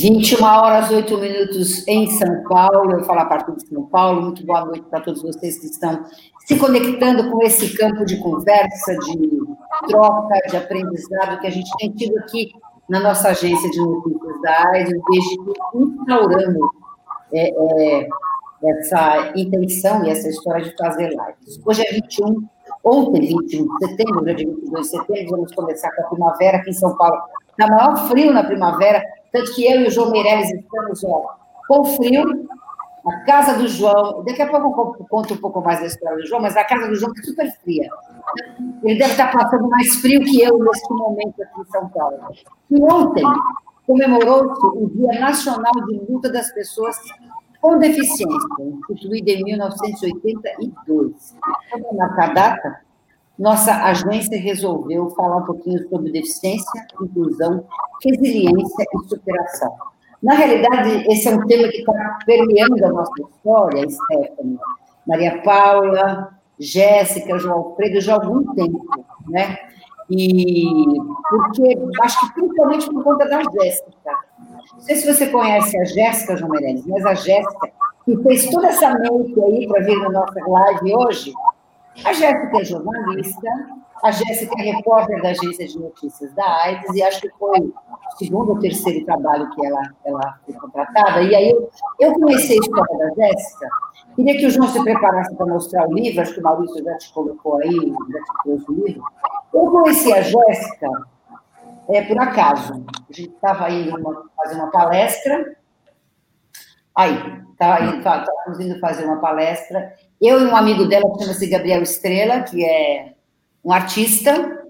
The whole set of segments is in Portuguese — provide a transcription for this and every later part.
21 horas 8 minutos em São Paulo, eu falo a partir de São Paulo. Muito boa noite para todos vocês que estão se conectando com esse campo de conversa, de troca, de aprendizado que a gente tem tido aqui na nossa agência de notícias da AIDS, desde que instauramos é, é, essa intenção e essa história de fazer lives. Hoje é 21, ontem, 21 de setembro, dia 22 de setembro, vamos começar com a primavera aqui em São Paulo. Está maior frio na primavera, tanto que eu e o João Meirelles estamos ó, com frio, a casa do João, daqui a pouco eu conto um pouco mais da história do João, mas a casa do João está super fria. Ele deve estar passando mais frio que eu neste momento aqui em São Paulo. E ontem comemorou-se o Dia Nacional de Luta das Pessoas com Deficiência, instituído em 1982. Para marcar a data, nossa agência resolveu falar um pouquinho sobre deficiência, inclusão, resiliência e superação. Na realidade, esse é um tema que está permeando a nossa história, Stephanie. Maria Paula, Jéssica, João Alfredo, já há algum tempo, né? E porque acho que principalmente por conta da Jéssica. Não sei se você conhece a Jéssica João Meirelles, mas a Jéssica, que fez toda essa mente aí para vir na nossa live hoje, a Jéssica é jornalista, a Jéssica é repórter da agência de notícias da AIDS, e acho que foi o segundo ou terceiro trabalho que ela, ela foi contratada. E aí eu, eu conheci a história da Jéssica, queria que o João se preparasse para mostrar o livro, acho que o Maurício já te colocou aí, já te trouxe o livro. Eu conheci a Jéssica é, por acaso. A gente estava indo uma, fazer uma palestra, aí, estávamos indo fazer uma palestra, eu e um amigo dela, que chama-se Gabriel Estrela, que é um artista,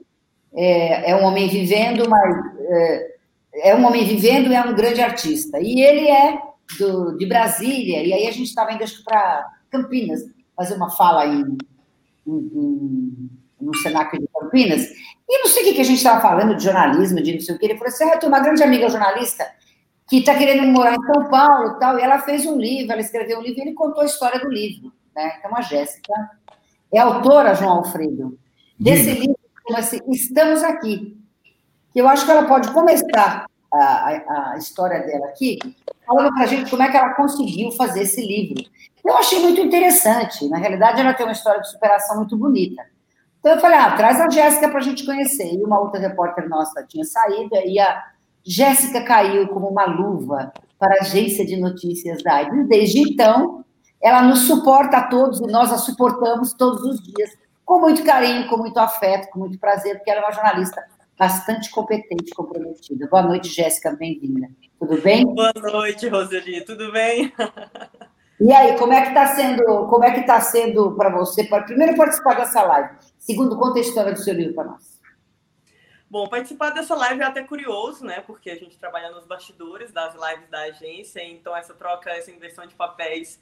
é, é um homem vivendo, mas é, é, um homem vivendo e é um grande artista. E ele é do, de Brasília, e aí a gente estava indo para Campinas, fazer uma fala em, em, em, no Senac de Campinas, e não sei o que, que a gente estava falando de jornalismo, de não sei o que, ele falou assim, ah, eu tenho uma grande amiga jornalista que está querendo morar em São Paulo e tal, e ela fez um livro, ela escreveu um livro, e ele contou a história do livro, né? Então, a Jéssica é autora, João Alfredo, desse Diga. livro que chama-se Estamos Aqui, que eu acho que ela pode começar a, a, a história dela aqui, falando para a gente como é que ela conseguiu fazer esse livro. Eu achei muito interessante. Na realidade, ela tem uma história de superação muito bonita. Então, eu falei, ah, traz a Jéssica para a gente conhecer. E uma outra repórter nossa tinha saído, e a Jéssica caiu como uma luva para a agência de notícias da AIDS. Desde então, ela nos suporta a todos, e nós a suportamos todos os dias com muito carinho, com muito afeto, com muito prazer, porque ela é uma jornalista bastante competente e comprometida. Boa noite, Jéssica, bem-vinda. Tudo bem? Boa noite, Roseli, tudo bem? E aí, como é que está sendo, como é que está sendo para você, para primeiro participar dessa live? Segundo, conta a história do seu livro para nós. Bom, participar dessa live é até curioso, né? Porque a gente trabalha nos bastidores das lives da agência, então essa troca, essa inversão de papéis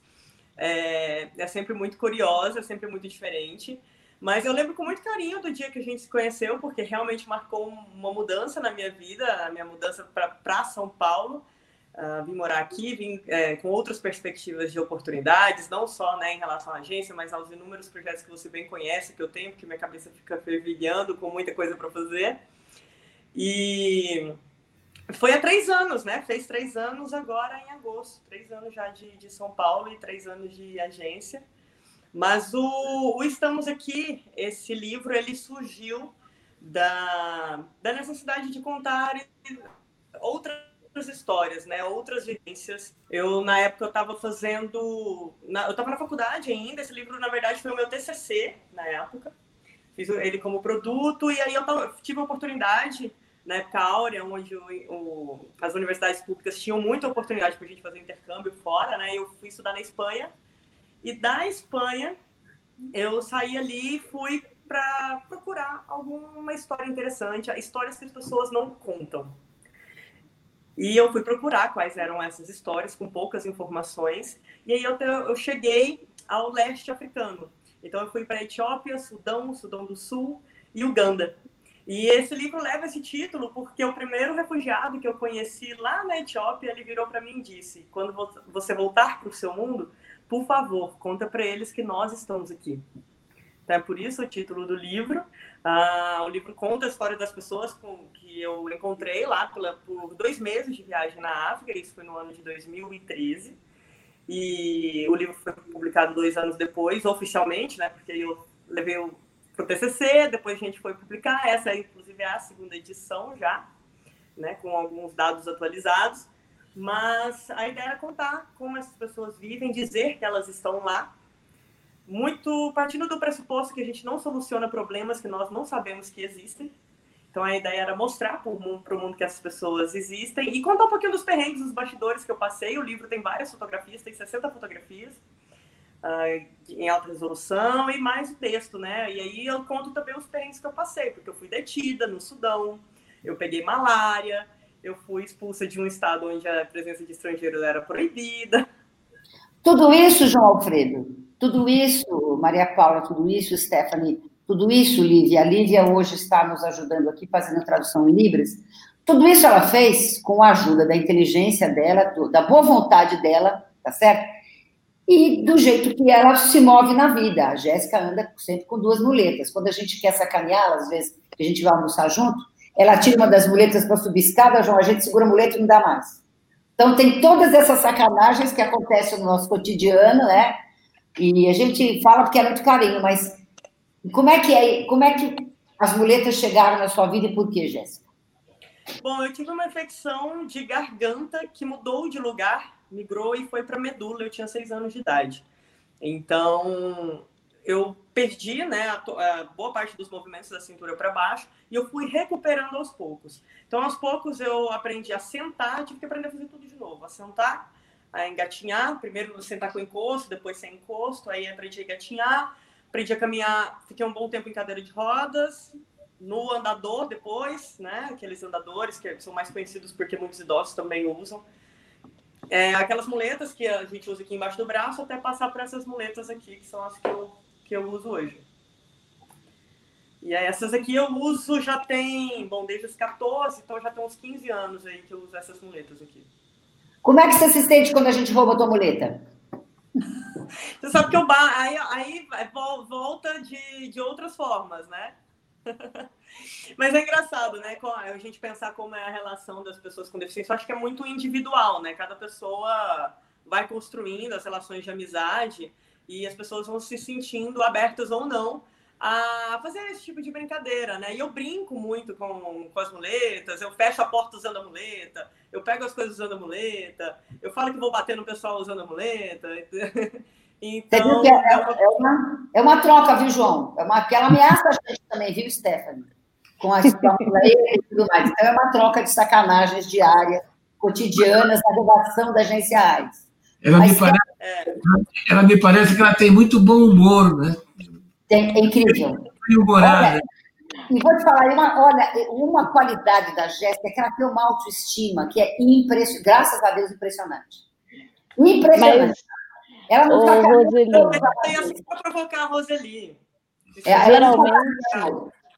é, é sempre muito curiosa, é sempre muito diferente. Mas eu lembro com muito carinho do dia que a gente se conheceu, porque realmente marcou uma mudança na minha vida, a minha mudança para São Paulo. Uh, vim morar aqui, vim é, com outras perspectivas de oportunidades, não só né, em relação à agência, mas aos inúmeros projetos que você bem conhece, que eu tenho, porque minha cabeça fica fervilhando com muita coisa para fazer. E foi há três anos, né? Fez três anos agora em agosto. Três anos já de, de São Paulo e três anos de agência. Mas o, o, Estamos Aqui, esse livro, ele surgiu da, da necessidade de contar outras histórias, né? Outras vivências. Eu, na época, eu estava fazendo... Na, eu estava na faculdade ainda. Esse livro, na verdade, foi o meu TCC, na época. Fiz ele como produto. E aí eu tava, tive a oportunidade, na época áurea, onde o, o, as universidades públicas tinham muita oportunidade para a gente fazer intercâmbio fora, né? Eu fui estudar na Espanha. E da Espanha, eu saí ali e fui para procurar alguma história interessante, histórias que as pessoas não contam. E eu fui procurar quais eram essas histórias, com poucas informações. E aí eu, eu cheguei ao leste africano. Então eu fui para Etiópia, Sudão, Sudão do Sul e Uganda. E esse livro leva esse título porque o primeiro refugiado que eu conheci lá na Etiópia, ele virou para mim e disse: "Quando você voltar para o seu mundo, por favor, conta para eles que nós estamos aqui. Então, é por isso o título do livro. Ah, o livro conta a história das pessoas com, que eu encontrei lá pela, por dois meses de viagem na África, isso foi no ano de 2013. E o livro foi publicado dois anos depois, oficialmente, né? Porque eu levei para o TCC, depois a gente foi publicar. Essa, inclusive, é a segunda edição já, né? Com alguns dados atualizados. Mas a ideia era contar como essas pessoas vivem, dizer que elas estão lá, muito partindo do pressuposto que a gente não soluciona problemas que nós não sabemos que existem. Então a ideia era mostrar para o mundo, mundo, que essas pessoas existem e contar um pouquinho dos perrengues, dos bastidores que eu passei. O livro tem várias fotografias, tem 60 fotografias uh, em alta resolução e mais o texto, né? E aí eu conto também os perrengues que eu passei, porque eu fui detida no Sudão, eu peguei malária, eu fui expulsa de um estado onde a presença de estrangeiros era proibida. Tudo isso, João Alfredo, tudo isso, Maria Paula, tudo isso, Stephanie, tudo isso, Lívia, a Lívia hoje está nos ajudando aqui fazendo tradução em Libras. Tudo isso ela fez com a ajuda da inteligência dela, da boa vontade dela, tá certo? E do jeito que ela se move na vida. A Jéssica anda sempre com duas muletas. Quando a gente quer sacaneá-la, às vezes que a gente vai almoçar junto, ela tira uma das muletas para subir escada, João, a gente segura a muleta e não dá mais. Então tem todas essas sacanagens que acontecem no nosso cotidiano, né? E a gente fala porque é muito carinho, mas como é que é, como é que as muletas chegaram na sua vida e por quê, Jéssica? Bom, eu tive uma infecção de garganta que mudou de lugar, migrou e foi para medula. Eu tinha seis anos de idade. Então, eu perdi né, a, a boa parte dos movimentos da cintura para baixo e eu fui recuperando aos poucos. Então, aos poucos, eu aprendi a sentar, tive que aprender a fazer tudo de novo. A sentar, a engatinhar, primeiro sentar com encosto, depois sem encosto, aí aprendi a engatinhar, aprendi a caminhar, fiquei um bom tempo em cadeira de rodas, no andador depois, né, aqueles andadores que são mais conhecidos porque muitos idosos também usam. É, aquelas muletas que a gente usa aqui embaixo do braço, até passar para essas muletas aqui, que são as que eu, que eu uso hoje. E aí, essas aqui eu uso já tem, bom, desde os 14, então já tem uns 15 anos aí que eu uso essas muletas aqui. Como é que você se sente quando a gente rouba a tua muleta? Você sabe que eu aí, aí volta de, de outras formas, né? Mas é engraçado, né? A gente pensar como é a relação das pessoas com deficiência. Eu acho que é muito individual, né? Cada pessoa vai construindo as relações de amizade e as pessoas vão se sentindo abertas ou não a fazer esse tipo de brincadeira, né? E eu brinco muito com, com as muletas, eu fecho a porta usando a muleta, eu pego as coisas usando a muleta, eu falo que vou bater no pessoal usando a muleta. Então, é, é, uma... É, uma, é uma troca, viu, João? É uma, aquela ameaça a gente também, viu, Stephanie? Com as e tudo mais. Então, é uma troca de sacanagens diárias, cotidianas, na redação da agência AIDS. Ela me, parece, é... ela me parece que ela tem muito bom humor, né? Tem, é incrível. Olha, e vou te falar, uma, olha, uma qualidade da Jéssica é que ela tem uma autoestima que é impressionante, graças a Deus, impressionante. Impressionante. Mas, ela não está Roseli. Eu para provocar a Roseli. É, Geralmente.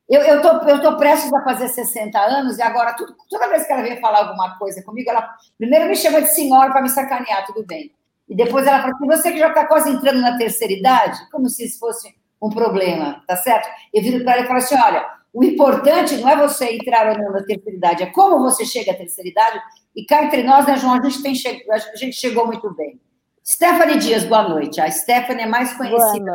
Eu, eu, tô, eu tô prestes a fazer 60 anos e agora, tudo, toda vez que ela vem falar alguma coisa comigo, ela primeiro me chama de senhora para me sacanear, tudo bem. E depois ela fala assim, você que já está quase entrando na terceira idade, como se isso fosse um problema, tá certo? Eu viro para ela e falo assim: olha, o importante não é você entrar ou não na terceira idade, é como você chega à terceira idade. E cá entre nós, né, João, a gente, tem che... a gente chegou muito bem. Stephanie Dias, boa noite. A Stephanie é mais conhecida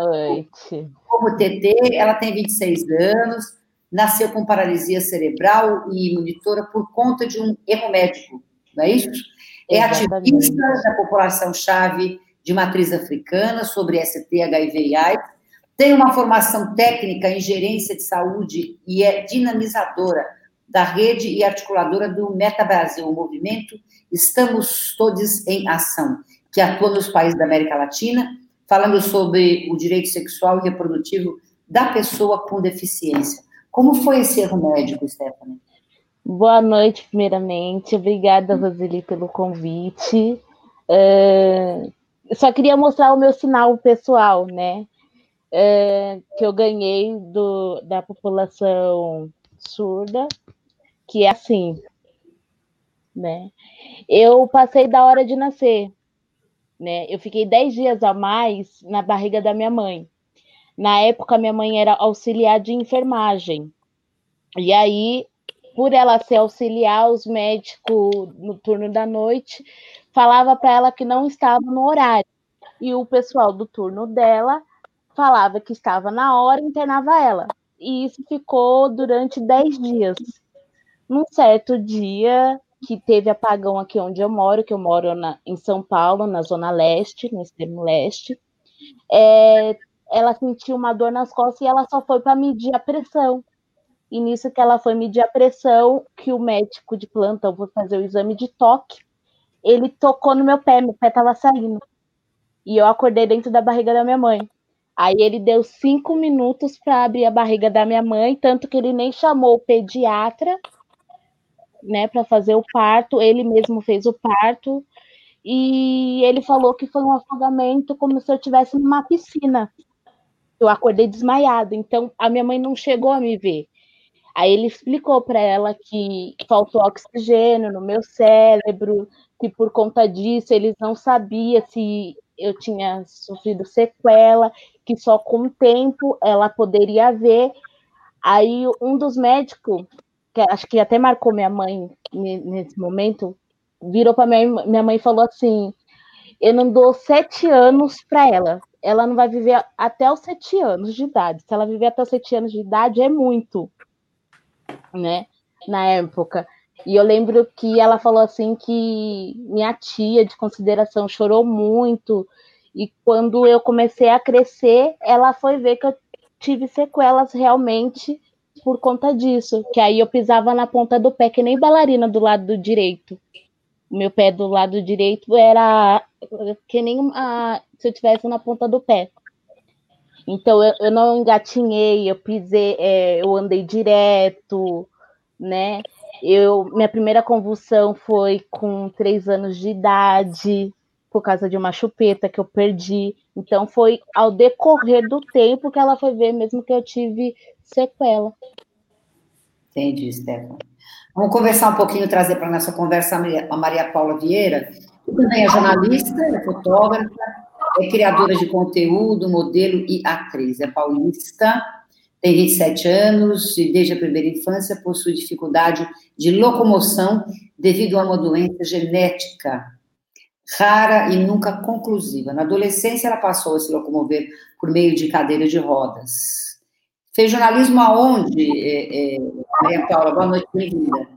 como TT, ela tem 26 anos, nasceu com paralisia cerebral e monitora por conta de um erro médico, não é isso? É Exatamente. ativista da população-chave de matriz africana sobre ST, HIV e AIDS, tem uma formação técnica em gerência de saúde e é dinamizadora da rede e articuladora do Meta Brasil, o movimento Estamos Todos em Ação, que atua nos países da América Latina, falando sobre o direito sexual e reprodutivo da pessoa com deficiência. Como foi esse erro médico, Stephanie? Boa noite, primeiramente. Obrigada, Roseli, pelo convite. Uh, só queria mostrar o meu sinal pessoal, né? é, que eu ganhei do, da população surda, que é assim, né? Eu passei da hora de nascer, né? Eu fiquei dez dias a mais na barriga da minha mãe. Na época, minha mãe era auxiliar de enfermagem. E aí, por ela ser auxiliar, os médicos no turno da noite falava para ela que não estava no horário. E o pessoal do turno dela falava que estava na hora e internava ela. E isso ficou durante 10 dias. Num certo dia, que teve apagão aqui onde eu moro, que eu moro na, em São Paulo, na Zona Leste, no extremo leste, é, ela sentiu uma dor nas costas e ela só foi para medir a pressão. E nisso que ela foi medir a pressão, que o médico de plantão foi fazer o exame de toque, ele tocou no meu pé, meu pé estava saindo. E eu acordei dentro da barriga da minha mãe. Aí ele deu cinco minutos para abrir a barriga da minha mãe, tanto que ele nem chamou o pediatra, né, para fazer o parto. Ele mesmo fez o parto e ele falou que foi um afogamento como se eu estivesse numa piscina. Eu acordei desmaiada, então a minha mãe não chegou a me ver. Aí ele explicou para ela que faltou oxigênio no meu cérebro, que por conta disso eles não sabiam se eu tinha sofrido sequela, que só com o tempo ela poderia ver. Aí um dos médicos, que acho que até marcou minha mãe nesse momento, virou para minha, minha mãe e falou assim: Eu não dou sete anos para ela. Ela não vai viver até os sete anos de idade. Se ela viver até os sete anos de idade, é muito, né? Na época. E eu lembro que ela falou assim que minha tia de consideração chorou muito. E quando eu comecei a crescer, ela foi ver que eu tive sequelas realmente por conta disso. Que aí eu pisava na ponta do pé, que nem bailarina do lado do direito. Meu pé do lado direito era que nem a, se eu tivesse na ponta do pé. Então eu, eu não engatinhei, eu pisei, é, eu andei direto, né? Eu, minha primeira convulsão foi com três anos de idade, por causa de uma chupeta que eu perdi. Então foi ao decorrer do tempo que ela foi ver mesmo que eu tive sequela. Entendi, Stefano. Vamos conversar um pouquinho, trazer para a nossa conversa a Maria Paula Vieira, que também é jornalista, é fotógrafa, é criadora de conteúdo, modelo e atriz. É paulista, tem 27 anos e desde a primeira infância possui dificuldade de locomoção devido a uma doença genética rara e nunca conclusiva. Na adolescência, ela passou a se locomover por meio de cadeira de rodas. Fez jornalismo aonde, é, é, Maria Paula? Boa noite, bem-vinda.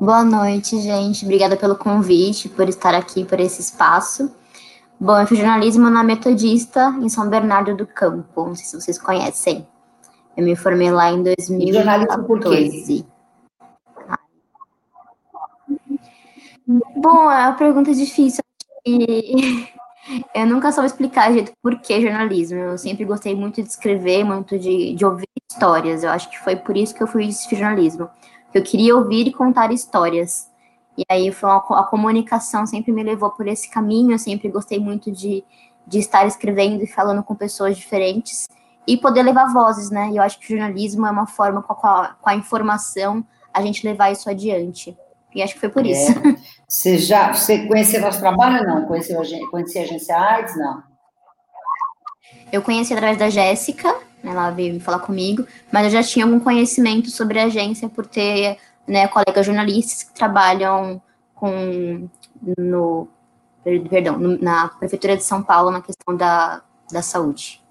Boa noite, gente. Obrigada pelo convite, por estar aqui, por esse espaço. Bom, eu fiz jornalismo na Metodista, em São Bernardo do Campo. Não sei se vocês conhecem. Eu me formei lá em 2014. E jornalismo por quê? Bom, é uma pergunta difícil. E eu nunca soube explicar jeito por que jornalismo. Eu sempre gostei muito de escrever, muito de, de ouvir histórias. Eu acho que foi por isso que eu fiz jornalismo. Eu queria ouvir e contar histórias. E aí foi uma, a comunicação sempre me levou por esse caminho, eu sempre gostei muito de, de estar escrevendo e falando com pessoas diferentes e poder levar vozes, né? Eu acho que o jornalismo é uma forma com a, com a informação a gente levar isso adiante. E acho que foi por é. isso. Você já você conhecia nosso trabalho ou não? Conhecia, conhecia a agência AIDS? Não. Eu conheci através da Jéssica, ela veio falar comigo, mas eu já tinha algum conhecimento sobre a agência por ter né, colegas jornalistas que trabalham com no perdão, na prefeitura de São Paulo na questão da, da saúde.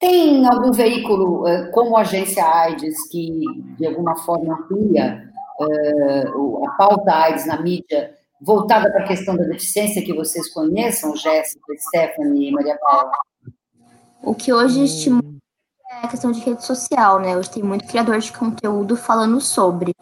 Tem algum veículo eh, como a agência AIDS que de alguma forma amplia uh, a pauta AIDS na mídia voltada para a questão da deficiência que vocês conheçam, Jéssica, Stephanie e Maria Paula? O que hoje estimula é a questão de rede social, né? Hoje tem muito criador de conteúdo falando sobre.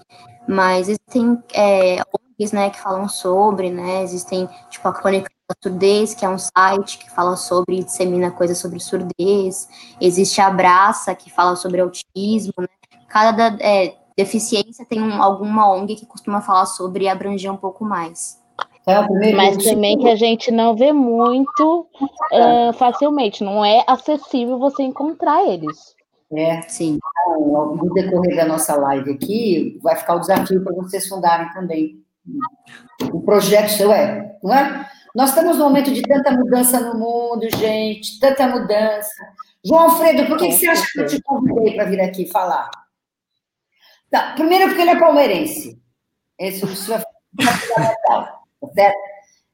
Mas existem é, ONGs, né, que falam sobre, né, existem, tipo, a Crônica da Surdez, que é um site que fala sobre e dissemina coisas sobre surdez, existe a Abraça, que fala sobre autismo, né, cada é, deficiência tem um, alguma ONG que costuma falar sobre e abranger um pouco mais. É Mas também que a gente não vê muito uh, facilmente, não é acessível você encontrar eles. É, sim. Então, no decorrer da nossa live aqui, vai ficar o desafio para vocês fundarem também o projeto seu é, não é? Nós estamos num momento de tanta mudança no mundo, gente, tanta mudança. João Alfredo, por que, que você acha que eu te convidei para vir aqui falar? Tá, primeiro, porque ele é palmeirense. Esse é fundamental, tá certo?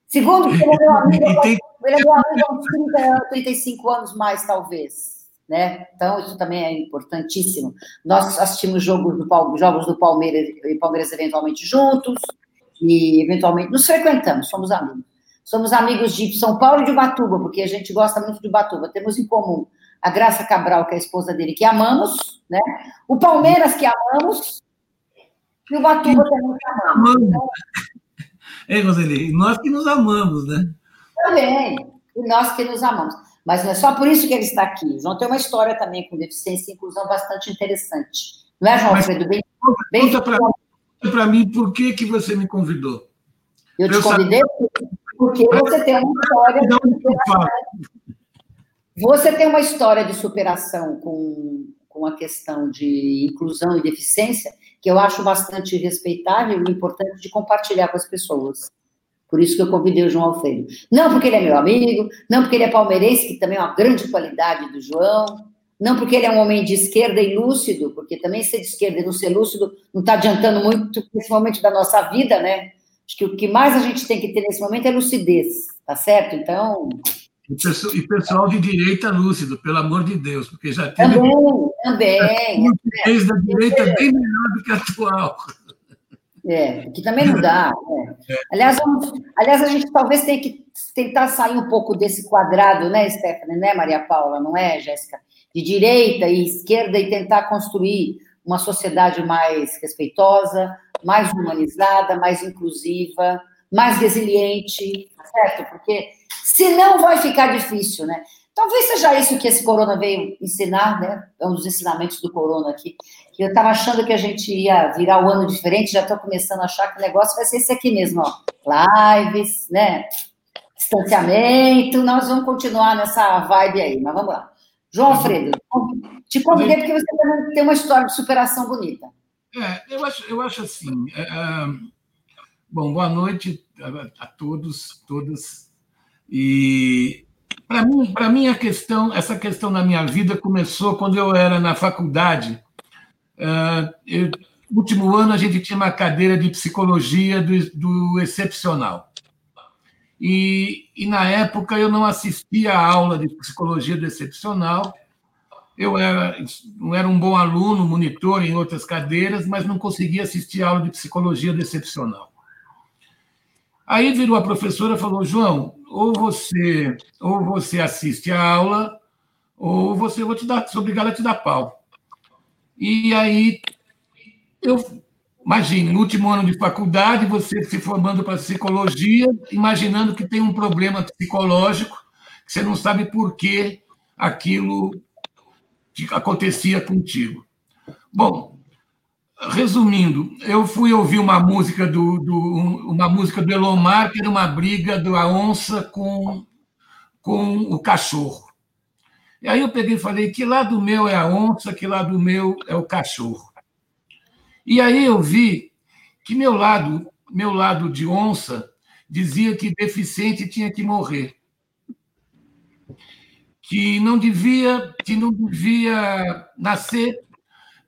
Segundo, porque ele é meu amigo, ele é meu amigo há uns 30, 35 anos mais, talvez. Né? Então, isso também é importantíssimo. Nós assistimos jogos do, jogos do Palmeiras e Palmeiras eventualmente juntos, e eventualmente nos frequentamos, somos amigos. Somos amigos de São Paulo e de Ubatuba, porque a gente gosta muito de Ubatuba. Temos em comum a Graça Cabral, que é a esposa dele, que amamos, né? O Palmeiras, que amamos, e o Ubatuba também que amamos. Então, Ei, Roseli, nós que nos amamos, né? Também, e nós que nos amamos. Mas não é só por isso que ele está aqui. João tem uma história também com deficiência e inclusão bastante interessante. Não é, João Mas, Alfredo? Bem, bem conta para mim por que, que você me convidou. Eu te convidei porque você tem uma história de superação. Você tem uma história de superação com, com a questão de inclusão e deficiência que eu acho bastante respeitável e importante de compartilhar com as pessoas. Por isso que eu convidei o João Alfredo. Não porque ele é meu amigo, não porque ele é palmeirense, que também é uma grande qualidade do João, não porque ele é um homem de esquerda e lúcido, porque também ser de esquerda e não ser lúcido não está adiantando muito, principalmente da nossa vida, né? Acho que o que mais a gente tem que ter nesse momento é lucidez, tá certo? Então. E pessoal de direita lúcido, pelo amor de Deus, porque já tem. Também, também. Lucidez da direita é bem melhor do que a atual. É, que também não dá. Né? Aliás, vamos, aliás, a gente talvez tenha que tentar sair um pouco desse quadrado, né, Stephanie, né, Maria Paula, não é, Jéssica? De direita e esquerda e tentar construir uma sociedade mais respeitosa, mais humanizada, mais inclusiva, mais resiliente, tá certo? Porque senão vai ficar difícil, né? Talvez seja isso que esse corona veio ensinar, né? É um dos ensinamentos do corona aqui. Eu estava achando que a gente ia virar o ano diferente, já estou começando a achar que o negócio vai ser esse aqui mesmo, ó. Lives, né? Distanciamento, nós vamos continuar nessa vibe aí, mas vamos lá. João Alfredo, te convidei porque você tem uma história de superação bonita. É, eu acho, eu acho assim. É, é, bom, boa noite a, a todos, todas. E para mim, para mim a questão, essa questão na minha vida começou quando eu era na faculdade. Uh, eu, último ano a gente tinha uma cadeira de psicologia do, do excepcional. E, e, na época eu não assistia a aula de psicologia do excepcional, eu era, não era um bom aluno, monitor em outras cadeiras, mas não conseguia assistir a aula de psicologia decepcional. Aí virou a professora e falou: João, ou você, ou você assiste a aula, ou você vou te dar, sou obrigado a te dar pau. E aí eu imagine, no último ano de faculdade, você se formando para psicologia, imaginando que tem um problema psicológico, que você não sabe por que aquilo acontecia contigo. Bom, resumindo, eu fui ouvir uma música do, do uma música do Elomar, que era uma briga da onça com, com o cachorro. E aí eu peguei e falei: que lado meu é a onça, que lado meu é o cachorro. E aí eu vi que meu lado, meu lado de onça, dizia que deficiente tinha que morrer que não devia, que não devia nascer,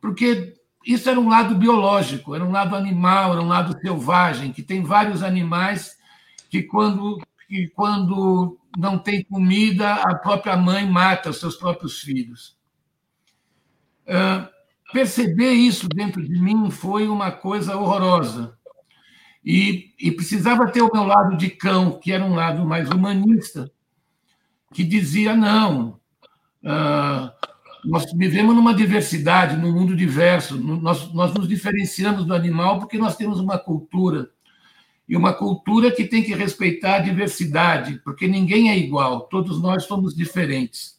porque isso era um lado biológico, era um lado animal, era um lado selvagem, que tem vários animais que quando que quando não tem comida, a própria mãe mata os seus próprios filhos. Uh, perceber isso dentro de mim foi uma coisa horrorosa. E, e precisava ter o meu lado de cão, que era um lado mais humanista, que dizia: não, uh, nós vivemos numa diversidade, num mundo diverso, nós, nós nos diferenciamos do animal porque nós temos uma cultura. E uma cultura que tem que respeitar a diversidade, porque ninguém é igual, todos nós somos diferentes.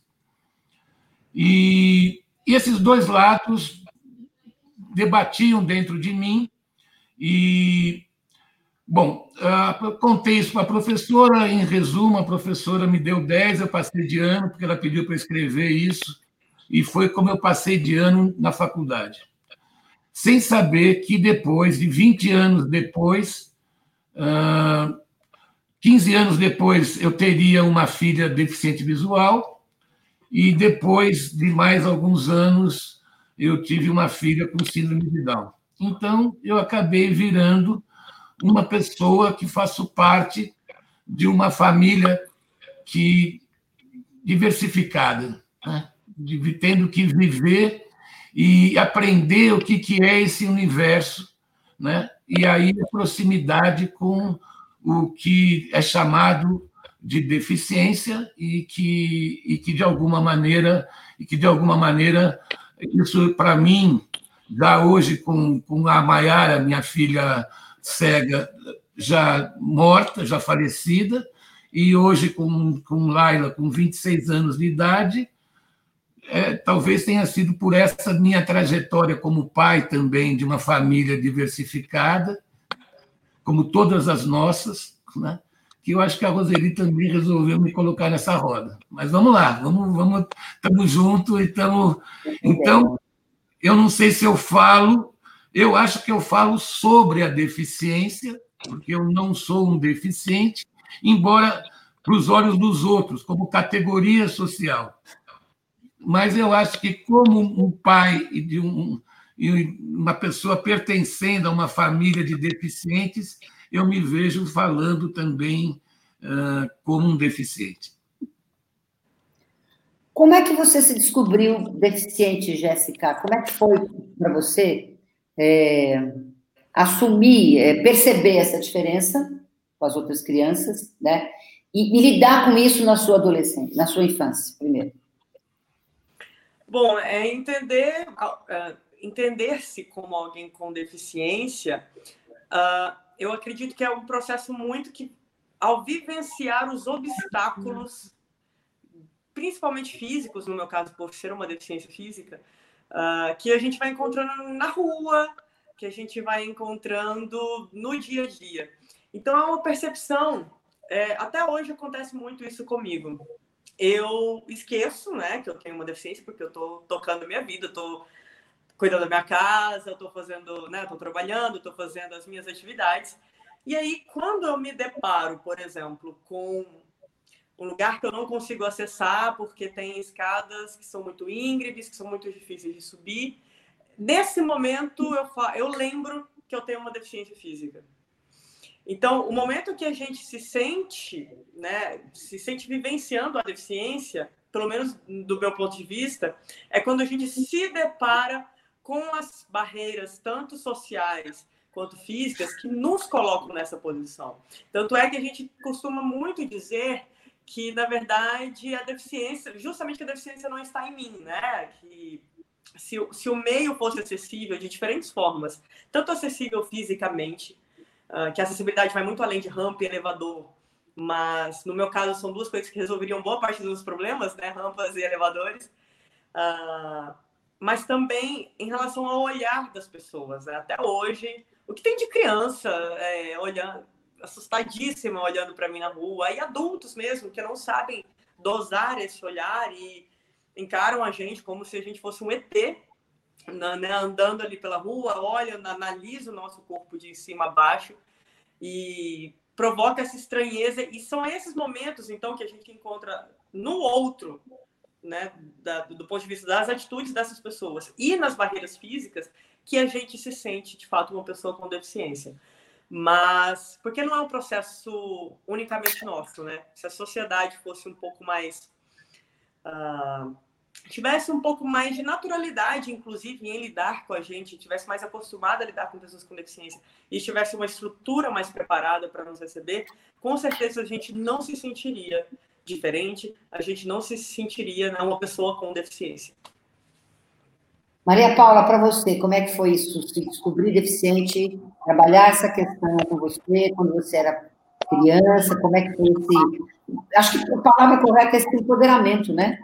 E, e esses dois lados debatiam dentro de mim, e Bom, uh, contei isso para a professora, em resumo, a professora me deu 10, eu passei de ano, porque ela pediu para escrever isso, e foi como eu passei de ano na faculdade. Sem saber que depois, de 20 anos depois, uh, 15 anos depois, eu teria uma filha deficiente visual, e depois de mais alguns anos eu tive uma filha com síndrome de Down. Então eu acabei virando uma pessoa que faço parte de uma família que diversificada, né? Tendo que viver e aprender o que, que é esse universo, né? e aí a proximidade com o que é chamado de deficiência e que, e que de alguma maneira e que de alguma maneira isso para mim já hoje com, com a Maiara minha filha cega já morta já falecida e hoje com, com Laila com 26 anos de idade é, talvez tenha sido por essa minha trajetória como pai também de uma família diversificada como todas as nossas né? que eu acho que a Roseli também resolveu me colocar nessa roda. Mas vamos lá, vamos, vamos, estamos juntos e estamos. Então, eu não sei se eu falo, eu acho que eu falo sobre a deficiência, porque eu não sou um deficiente, embora para os olhos dos outros, como categoria social. Mas eu acho que, como um pai de um, uma pessoa pertencendo a uma família de deficientes, eu me vejo falando também uh, como um deficiente. Como é que você se descobriu deficiente, Jéssica? Como é que foi para você é, assumir, é, perceber essa diferença com as outras crianças, né? E, e, lidar com isso na sua adolescência, na sua infância, primeiro? Bom, é entender, uh, entender-se como alguém com deficiência. Uh, eu acredito que é um processo muito que, ao vivenciar os obstáculos, principalmente físicos, no meu caso, por ser uma deficiência física, uh, que a gente vai encontrando na rua, que a gente vai encontrando no dia a dia. Então, é uma percepção. É, até hoje acontece muito isso comigo. Eu esqueço, né, que eu tenho uma deficiência porque eu estou tocando minha vida, estou cuidando da minha casa, eu estou fazendo, né, estou trabalhando, estou fazendo as minhas atividades. E aí, quando eu me deparo, por exemplo, com um lugar que eu não consigo acessar porque tem escadas que são muito íngremes, que são muito difíceis de subir, nesse momento eu, eu lembro que eu tenho uma deficiência física. Então, o momento que a gente se sente, né, se sente vivenciando a deficiência, pelo menos do meu ponto de vista, é quando a gente se depara com as barreiras, tanto sociais quanto físicas, que nos colocam nessa posição. Tanto é que a gente costuma muito dizer que, na verdade, a deficiência, justamente que a deficiência não está em mim, né? Que se, se o meio fosse acessível de diferentes formas, tanto acessível fisicamente, que a acessibilidade vai muito além de rampa e elevador, mas no meu caso são duas coisas que resolveriam boa parte dos problemas, né? Rampas e elevadores. Uh, mas também em relação ao olhar das pessoas. Né? Até hoje, o que tem de criança é, olhando, assustadíssima olhando para mim na rua, e adultos mesmo que não sabem dosar esse olhar e encaram a gente como se a gente fosse um ET, né? andando ali pela rua, olha, analisa o nosso corpo de cima a baixo e provoca essa estranheza. E são esses momentos, então, que a gente encontra no outro né, da, do ponto de vista das atitudes dessas pessoas e nas barreiras físicas, que a gente se sente de fato uma pessoa com deficiência. Mas porque não é um processo unicamente nosso, né? Se a sociedade fosse um pouco mais uh, tivesse um pouco mais de naturalidade, inclusive, em lidar com a gente, tivesse mais acostumada a lidar com pessoas com deficiência e tivesse uma estrutura mais preparada para nos receber, com certeza a gente não se sentiria diferente, a gente não se sentiria né, uma pessoa com deficiência. Maria Paula, para você, como é que foi isso? Se descobrir deficiente, trabalhar essa questão com você quando você era criança, como é que foi esse... Acho que a palavra correta é esse empoderamento, né?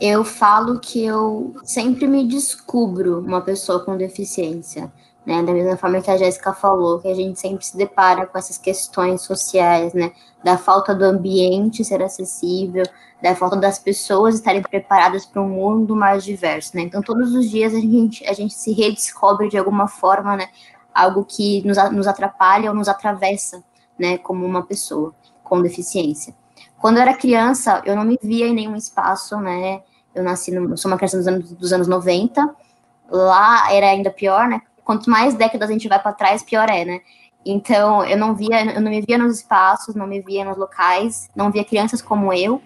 Eu falo que eu sempre me descubro uma pessoa com deficiência né? Da mesma forma que a Jéssica falou, que a gente sempre se depara com essas questões sociais, né? Da falta do ambiente ser acessível, da falta das pessoas estarem preparadas para um mundo mais diverso, né? Então, todos os dias a gente, a gente se redescobre de alguma forma, né? Algo que nos, nos atrapalha ou nos atravessa, né? Como uma pessoa com deficiência. Quando eu era criança, eu não me via em nenhum espaço, né? Eu nasci, no, sou uma criança dos anos, dos anos 90, lá era ainda pior, né? Quanto mais décadas a gente vai para trás, pior é, né? Então, eu não via, eu não me via nos espaços, não me via nos locais, não via crianças como eu.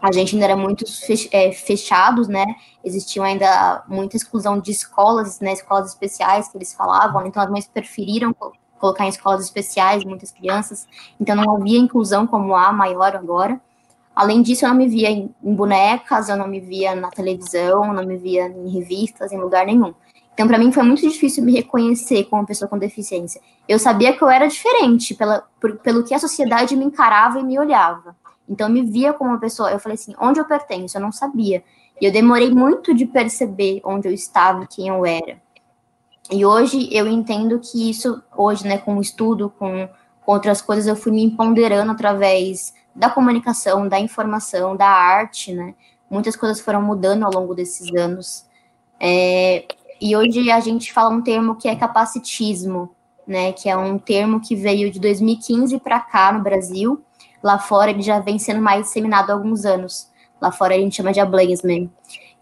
A gente ainda era muito é, fechados, né? Existia ainda muita exclusão de escolas, né? Escolas especiais que eles falavam. Então, as mães preferiram colocar em escolas especiais muitas crianças. Então, não havia inclusão como há maior agora. Além disso, eu não me via em, bonecas, eu não me via na televisão, não me via em revistas, em lugar nenhum. Então, para mim, foi muito difícil me reconhecer como pessoa com deficiência. Eu sabia que eu era diferente pela, por, pelo que a sociedade me encarava e me olhava. Então, eu me via como uma pessoa. Eu falei assim: onde eu pertenço? Eu não sabia. E eu demorei muito de perceber onde eu estava quem eu era. E hoje eu entendo que isso, hoje, né, com o estudo, com, com outras coisas, eu fui me empoderando através da comunicação, da informação, da arte, né? Muitas coisas foram mudando ao longo desses anos. É, e hoje a gente fala um termo que é capacitismo, né? Que é um termo que veio de 2015 para cá no Brasil. Lá fora ele já vem sendo mais disseminado há alguns anos. Lá fora a gente chama de ablaismo.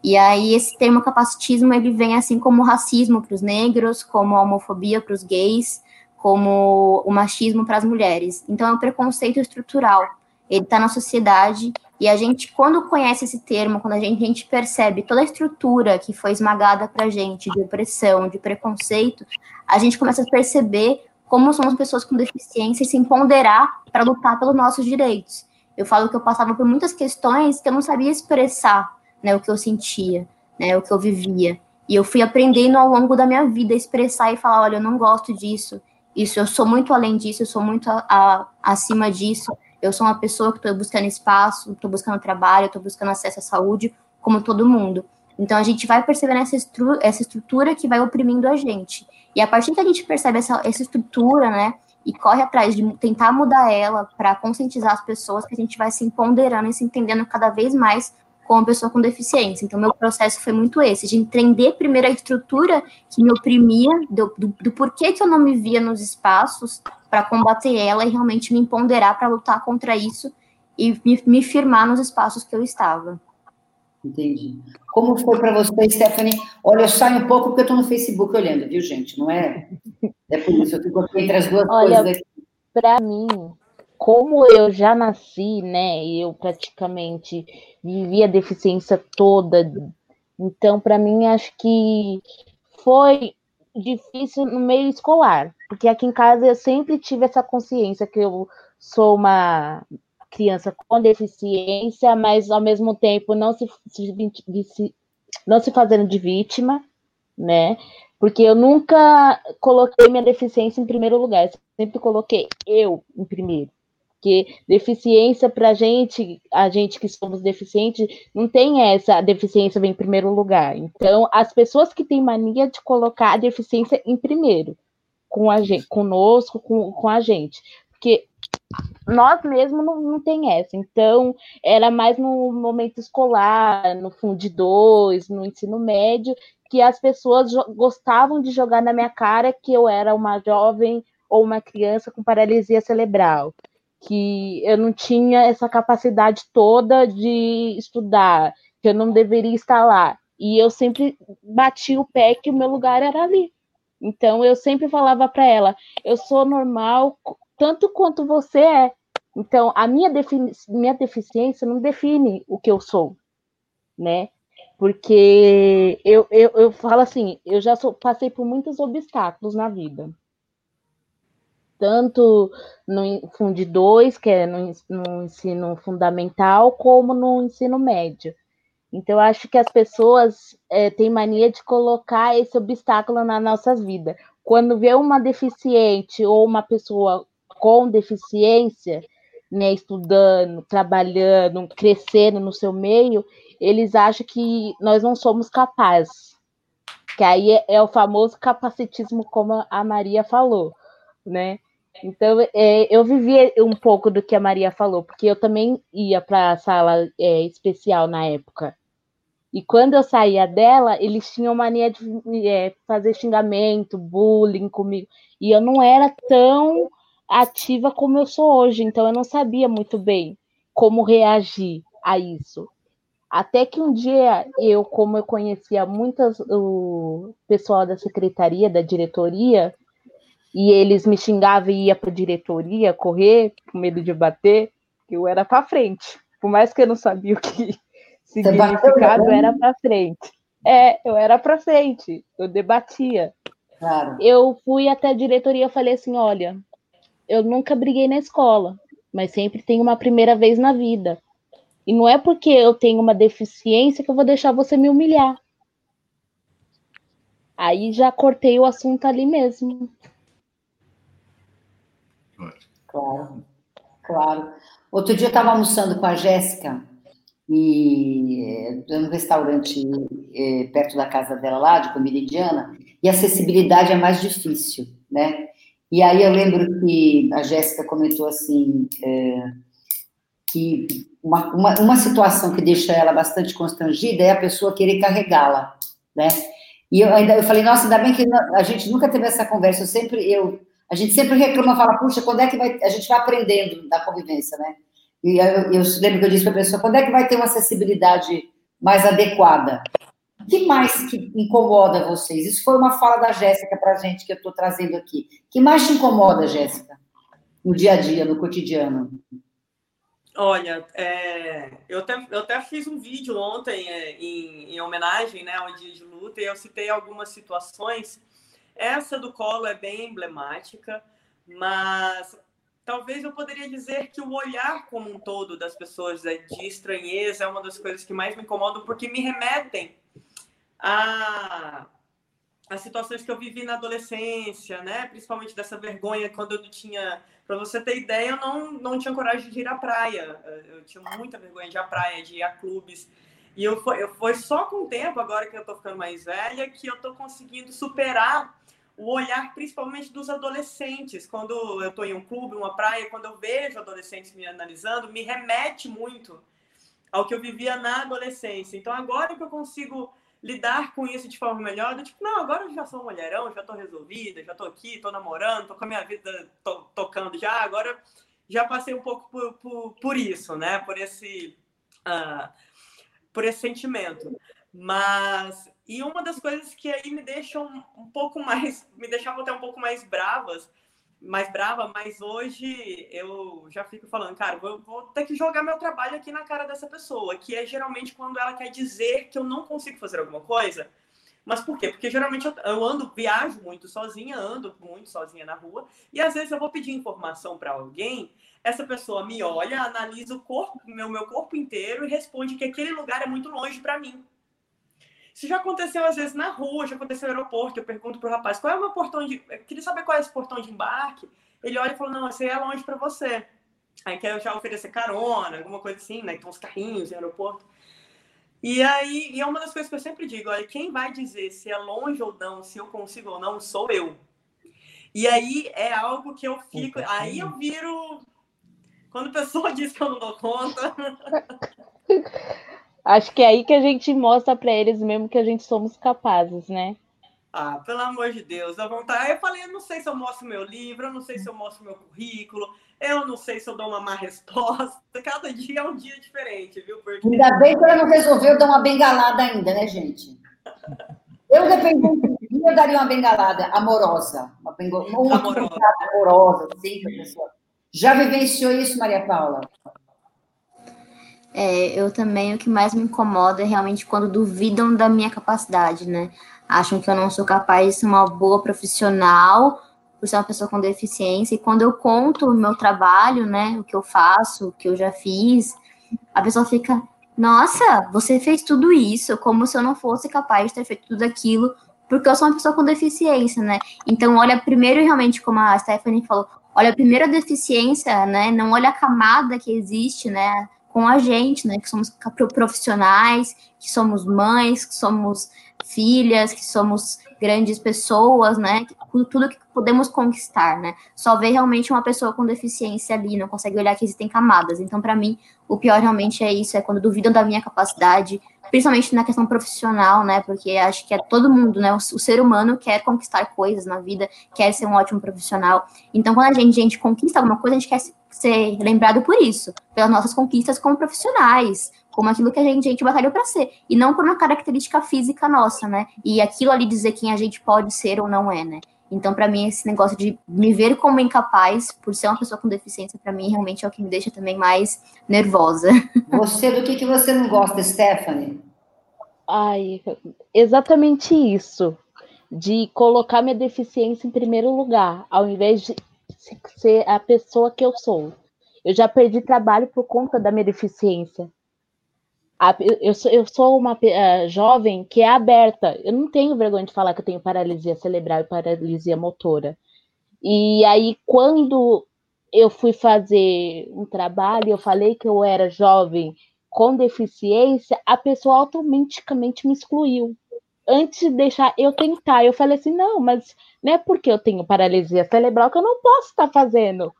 E aí esse termo capacitismo ele vem assim como racismo para os negros, como a homofobia para os gays, como o machismo para as mulheres. Então é um preconceito estrutural ele está na sociedade e a gente, quando conhece esse termo, quando a gente, a gente percebe toda a estrutura que foi esmagada para a gente, de opressão, de preconceito, a gente começa a perceber como somos pessoas com deficiência e se empoderar para lutar pelos nossos direitos. Eu falo que eu passava por muitas questões que eu não sabia expressar né, o que eu sentia, né, o que eu vivia. E eu fui aprendendo ao longo da minha vida a expressar e falar: olha, eu não gosto disso, isso, eu sou muito além disso, eu sou muito a, a, acima disso, eu sou uma pessoa que estou buscando espaço, estou buscando trabalho, estou buscando acesso à saúde, como todo mundo. Então a gente vai percebendo essa, estru essa estrutura que vai oprimindo a gente. E a partir que a gente percebe essa, essa estrutura, né, e corre atrás de tentar mudar ela para conscientizar as pessoas, que a gente vai se empoderando e se entendendo cada vez mais como pessoa com deficiência. Então, meu processo foi muito esse, de entender primeiro a estrutura que me oprimia, do, do, do porquê que eu não me via nos espaços, para combater ela e realmente me empoderar para lutar contra isso e me, me, firmar nos espaços que eu estava. Entendi. Como foi para você, Stephanie? Olha, eu saio um pouco porque eu estou no Facebook olhando, viu, gente? Não é? É por isso, eu fico entre as duas Olha, coisas aqui. Para mim, como eu já nasci, né, eu praticamente vivi a deficiência toda, então para mim acho que foi difícil no meio escolar, porque aqui em casa eu sempre tive essa consciência que eu sou uma criança com deficiência, mas ao mesmo tempo não se, se não se fazendo de vítima, né? Porque eu nunca coloquei minha deficiência em primeiro lugar, sempre coloquei eu em primeiro porque deficiência para gente, a gente que somos deficientes, não tem essa, deficiência vem em primeiro lugar. Então, as pessoas que têm mania de colocar a deficiência em primeiro, com a gente, conosco, com, com a gente, porque nós mesmos não, não tem essa. Então, era mais no momento escolar, no fundo 2, no ensino médio, que as pessoas gostavam de jogar na minha cara que eu era uma jovem ou uma criança com paralisia cerebral que eu não tinha essa capacidade toda de estudar, que eu não deveria estar lá. E eu sempre bati o pé que o meu lugar era ali. Então eu sempre falava para ela: eu sou normal tanto quanto você é. Então a minha, minha deficiência não define o que eu sou, né? Porque eu, eu, eu falo assim: eu já sou, passei por muitos obstáculos na vida tanto no Fundo 2, que é no, no, ensino fundamental, como no ensino médio. Então, acho que as pessoas é, têm mania de colocar esse obstáculo na nossa vida. Quando vê uma deficiente ou uma pessoa com deficiência, né, estudando, trabalhando, crescendo no seu meio, eles acham que nós não somos capazes. Que aí é, é o famoso capacitismo, como a Maria falou, né? Então, é, eu vivi um pouco do que a Maria falou, porque eu também ia para a sala é, especial na época. E quando eu saía dela, eles tinham mania de é, fazer xingamento, bullying comigo. E eu não era tão ativa como eu sou hoje, então eu não sabia muito bem. como reagir a isso. Até que um dia eu, como eu conhecia muitas o pessoal da secretaria, da diretoria, e eles me xingavam e ia para a diretoria correr, com medo de bater, eu era para frente. Por mais que eu não sabia o que significava, eu era para frente. É, eu era para frente, eu debatia. Claro. Eu fui até a diretoria e falei assim: olha, eu nunca briguei na escola, mas sempre tem uma primeira vez na vida. E não é porque eu tenho uma deficiência que eu vou deixar você me humilhar. Aí já cortei o assunto ali mesmo. Claro, claro. Outro dia eu estava almoçando com a Jéssica e no restaurante é, perto da casa dela lá, de comida indiana, e acessibilidade é mais difícil, né? E aí eu lembro que a Jéssica comentou assim, é, que uma, uma, uma, situação que deixa ela bastante constrangida é a pessoa querer carregá-la, né? E eu ainda eu falei, nossa, ainda bem que a gente nunca teve essa conversa. Eu sempre, eu, a gente sempre reclama, fala, puxa, quando é que vai, a gente vai aprendendo da convivência, né? E eu, eu lembro que eu disse para a pessoa, quando é que vai ter uma acessibilidade mais adequada? O que mais que incomoda vocês? Isso foi uma fala da Jéssica para a gente que eu estou trazendo aqui. O que mais te incomoda, Jéssica, no dia a dia, no cotidiano? Olha, é, eu, até, eu até fiz um vídeo ontem é, em, em, homenagem né, ao dia de luta e eu citei algumas situações. Essa do colo é bem emblemática, mas talvez eu poderia dizer que o olhar como um todo das pessoas é, de estranheza é uma das coisas que mais me incomodam, porque me remetem a, as situações que eu vivi na adolescência, né? Principalmente dessa vergonha quando eu tinha. Para você ter ideia, eu não, não tinha coragem de ir à praia. Eu tinha muita vergonha de ir à praia, de ir a clubes. E eu foi, eu foi só com o tempo, agora que eu tô ficando mais velha, que eu tô conseguindo superar o olhar principalmente dos adolescentes. Quando eu estou em um clube, uma praia, quando eu vejo adolescentes me analisando, me remete muito ao que eu vivia na adolescência. Então, agora que eu consigo lidar com isso de forma melhor, do tipo, não, agora eu já sou mulherão, já tô resolvida, já tô aqui, tô namorando, tô com a minha vida to tocando já, agora já passei um pouco por, por, por isso, né? Por esse, uh, por esse sentimento. Mas, e uma das coisas que aí me deixam um pouco mais, me deixavam até um pouco mais bravas, mais brava, mas hoje eu já fico falando, cara, vou, vou, ter que jogar meu trabalho aqui na cara dessa pessoa, que é geralmente quando ela quer dizer que eu não consigo fazer alguma coisa. Mas por quê? Porque geralmente eu ando, viajo muito sozinha, ando muito sozinha na rua, e às vezes eu vou pedir informação para alguém, essa pessoa me olha, analisa o corpo, meu, meu corpo inteiro e responde que aquele lugar é muito longe para mim. Isso já aconteceu às vezes na rua, já aconteceu no aeroporto. Eu pergunto pro rapaz qual é o meu portão de. Eu queria saber qual é esse portão de embarque. Ele olha e fala: não, esse aí é longe para você. Aí quer já oferecer carona, alguma coisa assim, né? Tem uns carrinhos no aeroporto. E aí, e é uma das coisas que eu sempre digo: olha, quem vai dizer se é longe ou não, se eu consigo ou não, sou eu. E aí é algo que eu fico. Aí eu viro. Quando a pessoa diz que eu não dou conta. Acho que é aí que a gente mostra para eles mesmo que a gente somos capazes, né? Ah, pelo amor de Deus, dá vontade. Eu falei, eu não sei se eu mostro meu livro, eu não sei se eu mostro meu currículo, eu não sei se eu dou uma má resposta. Cada dia é um dia diferente, viu? Porque... Ainda bem que ela não resolveu dar uma bengalada ainda, né, gente? Eu, dependendo eu daria uma bengalada amorosa. Uma, bengalada, amorosa. amorosa, sim, pessoa. Já vivenciou isso, Maria Paula? É, eu também, o que mais me incomoda é realmente quando duvidam da minha capacidade, né? Acham que eu não sou capaz de ser uma boa profissional por ser uma pessoa com deficiência. E quando eu conto o meu trabalho, né, o que eu faço, o que eu já fiz, a pessoa fica, nossa, você fez tudo isso, como se eu não fosse capaz de ter feito tudo aquilo, porque eu sou uma pessoa com deficiência, né? Então, olha primeiro realmente, como a Stephanie falou, olha a deficiência, né? Não olha a camada que existe, né? com a gente, né? Que somos profissionais, que somos mães, que somos filhas, que somos grandes pessoas, né? Tudo que podemos conquistar, né? Só ver realmente uma pessoa com deficiência ali, não consegue olhar que existem camadas. Então, para mim, o pior realmente é isso, é quando duvidam da minha capacidade, principalmente na questão profissional, né? Porque acho que é todo mundo, né? O, o, ser humano quer conquistar coisas na vida, quer ser um ótimo profissional. Então, quando a gente, a gente conquista alguma coisa, a gente quer ser lembrado por isso, pelas nossas conquistas como profissionais, como aquilo que a gente, a gente batalhou para ser, e não por uma característica física nossa, né? E aquilo ali dizer quem a gente pode ser ou não é, né? Então, para mim, esse negócio de me ver como incapaz por ser uma pessoa com deficiência, para mim, realmente é o que me deixa também mais nervosa. Você, do que, que você não gosta, Stephanie? Ai, exatamente isso. De colocar minha deficiência em primeiro lugar, ao invés de ser a pessoa que eu sou. Eu já perdi trabalho por conta da minha deficiência. Eu sou, eu sou uma uh, jovem que é aberta. Eu não tenho vergonha de falar que eu tenho paralisia cerebral e paralisia motora. E aí, quando eu fui fazer um trabalho, eu falei que eu era jovem com deficiência, a pessoa automaticamente me excluiu. Antes de deixar eu tentar, eu falei assim: não, mas não é porque eu tenho paralisia cerebral que eu não posso estar fazendo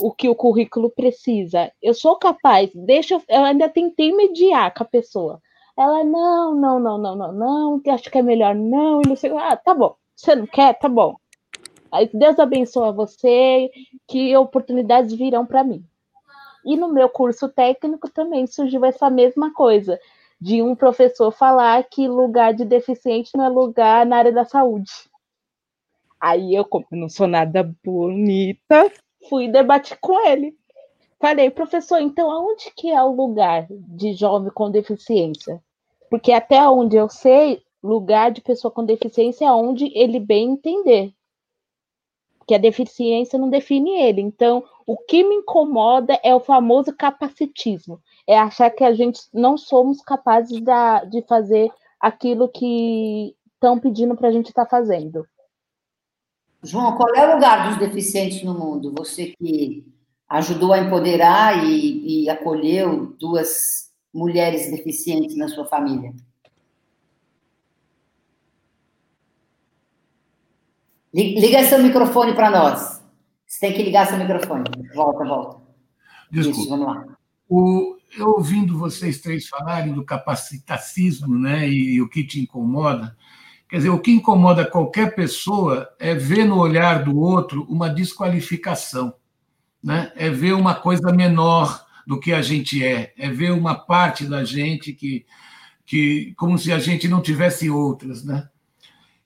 o que o currículo precisa. Eu sou capaz, deixa eu, eu ainda tentei mediar com a pessoa. Ela, não, não, não, não, não, não, acho que é melhor não, e não sei. Ah, tá bom. Você não quer? Tá bom. Deus abençoe você, que oportunidades virão para mim. E no meu curso técnico também surgiu essa mesma coisa, de um professor falar que lugar de deficiente não é lugar na área da saúde. Aí eu, como não sou nada bonita, fui debater com ele. Falei, professor, então aonde que é o lugar de jovem com deficiência? Porque até onde eu sei, lugar de pessoa com deficiência é onde ele bem entender. Que a deficiência não define ele. Então, o que me incomoda é o famoso capacitismo. É achar que a gente não somos capazes da, de fazer aquilo que estão pedindo para a gente estar tá fazendo. João, qual é o lugar dos deficientes no mundo? Você que ajudou a empoderar e, e acolheu duas mulheres deficientes na sua família. Liga seu microfone para nós. Você tem que ligar seu microfone. Volta, volta. Desculpa. Isso, vamos lá. O, eu ouvindo vocês três falarem do capacitacismo, né, e, e o que te incomoda, Quer dizer, o que incomoda qualquer pessoa é ver no olhar do outro uma desqualificação, né? é ver uma coisa menor do que a gente é, é ver uma parte da gente que, que como se a gente não tivesse outras. Né?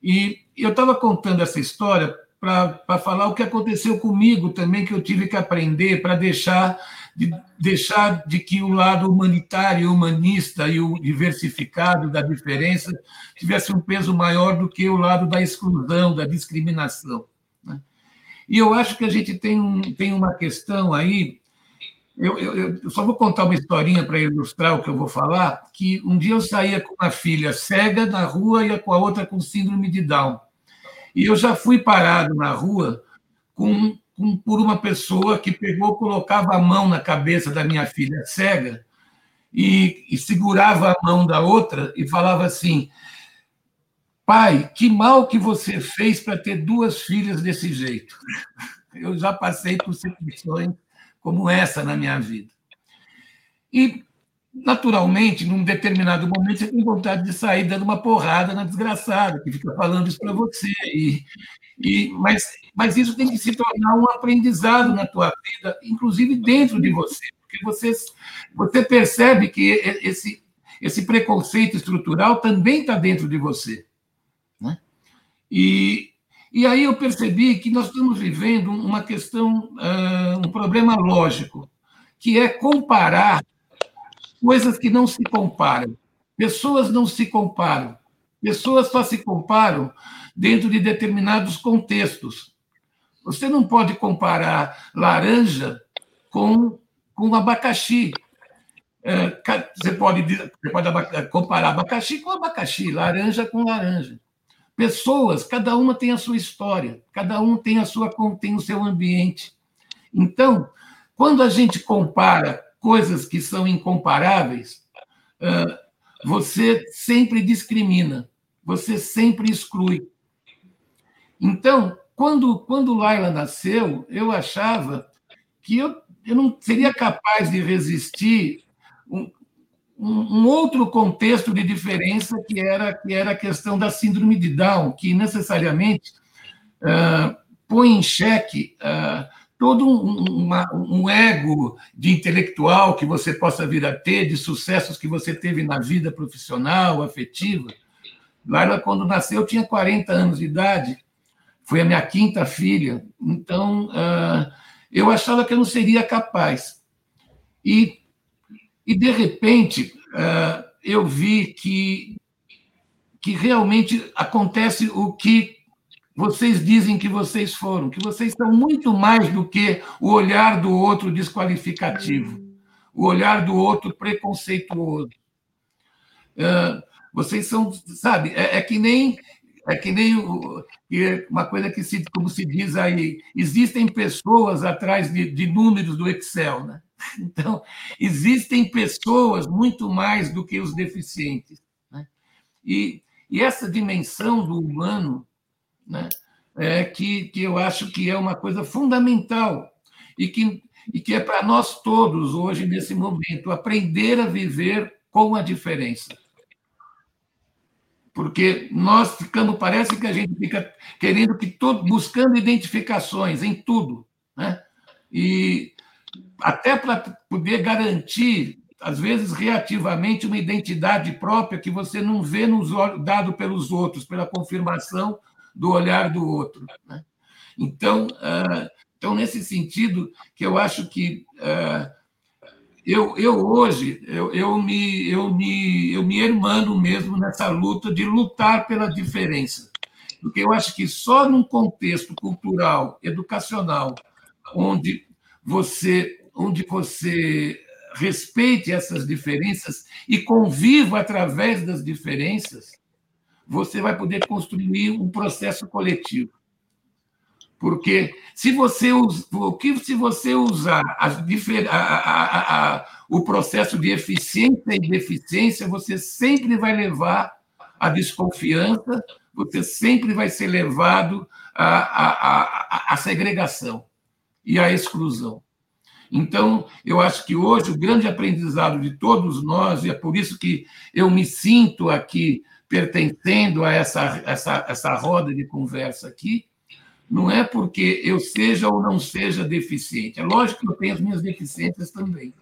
E eu estava contando essa história para falar o que aconteceu comigo também, que eu tive que aprender para deixar de deixar de que o lado humanitário, humanista e o diversificado da diferença tivesse um peso maior do que o lado da exclusão, da discriminação. Né? E eu acho que a gente tem, um, tem uma questão aí. Eu, eu, eu só vou contar uma historinha para ilustrar o que eu vou falar. Que um dia eu saía com uma filha cega na rua e com a outra com síndrome de Down. E eu já fui parado na rua com por uma pessoa que pegou, colocava a mão na cabeça da minha filha cega e, e segurava a mão da outra e falava assim: Pai, que mal que você fez para ter duas filhas desse jeito. Eu já passei por situações como essa na minha vida. E, naturalmente, num determinado momento, você tem vontade de sair dando uma porrada na desgraçada, que fica falando isso para você. E, e, mas, mas isso tem que se tornar um aprendizado na tua vida, inclusive dentro de você, porque você, você percebe que esse, esse preconceito estrutural também está dentro de você. Né? E, e aí eu percebi que nós estamos vivendo uma questão, um problema lógico, que é comparar coisas que não se comparam. Pessoas não se comparam. Pessoas só se comparam dentro de determinados contextos. Você não pode comparar laranja com, com abacaxi. É, você pode, você pode comparar abacaxi com abacaxi, laranja com laranja. Pessoas, cada uma tem a sua história, cada um tem a sua tem o seu ambiente. Então, quando a gente compara coisas que são incomparáveis, você sempre discrimina, você sempre exclui. Então, quando, quando Laila nasceu, eu achava que eu, eu não seria capaz de resistir um, um, outro contexto de diferença que era, que era a questão da síndrome de Down, que necessariamente uh, põe em xeque uh, todo um, uma, um ego de intelectual que você possa vir a ter, de sucessos que você teve na vida profissional, afetiva. Laila, quando nasceu, tinha 40 anos de idade, foi a minha quinta filha, então uh, eu achava que eu não seria capaz. E, e de repente, uh, eu vi que, que realmente acontece o que vocês dizem que vocês foram, que vocês são muito mais do que o olhar do outro desqualificativo, o olhar do outro preconceituoso. Uh, vocês são, sabe, é, é, que nem é que nem uma coisa que se, como se diz aí, existem pessoas atrás de, de números do Excel, né? Então, existem pessoas muito mais do que os deficientes. Né? E, e essa dimensão do humano né? é, que, que eu acho que é uma coisa fundamental e que, e que é para nós todos hoje, nesse momento, aprender a viver com a diferença. Porque nós ficamos, parece que a gente fica querendo que todo, buscando identificações em tudo, né? E até para poder garantir, às vezes reativamente, uma identidade própria que você não vê nos dado pelos outros, pela confirmação do olhar do outro. Né? Então, uh, então, nesse sentido, que eu acho que uh, eu, eu hoje eu, eu, me, eu, me, eu me hermano mesmo nessa luta de lutar pela diferença. Porque eu acho que só num contexto cultural, educacional, onde você, onde você respeite essas diferenças e conviva através das diferenças, você vai poder construir um processo coletivo. Porque se você, o que se você usar as, a, a, a, o processo de eficiência e deficiência, você sempre vai levar à desconfiança, você sempre vai ser levado à, à segregação e à exclusão. Então, eu acho que hoje o grande aprendizado de todos nós, e é por isso que eu me sinto aqui pertencendo a essa, essa, essa roda de conversa aqui, não é porque eu seja ou não seja deficiente. É lógico que eu tenho as minhas deficiências também.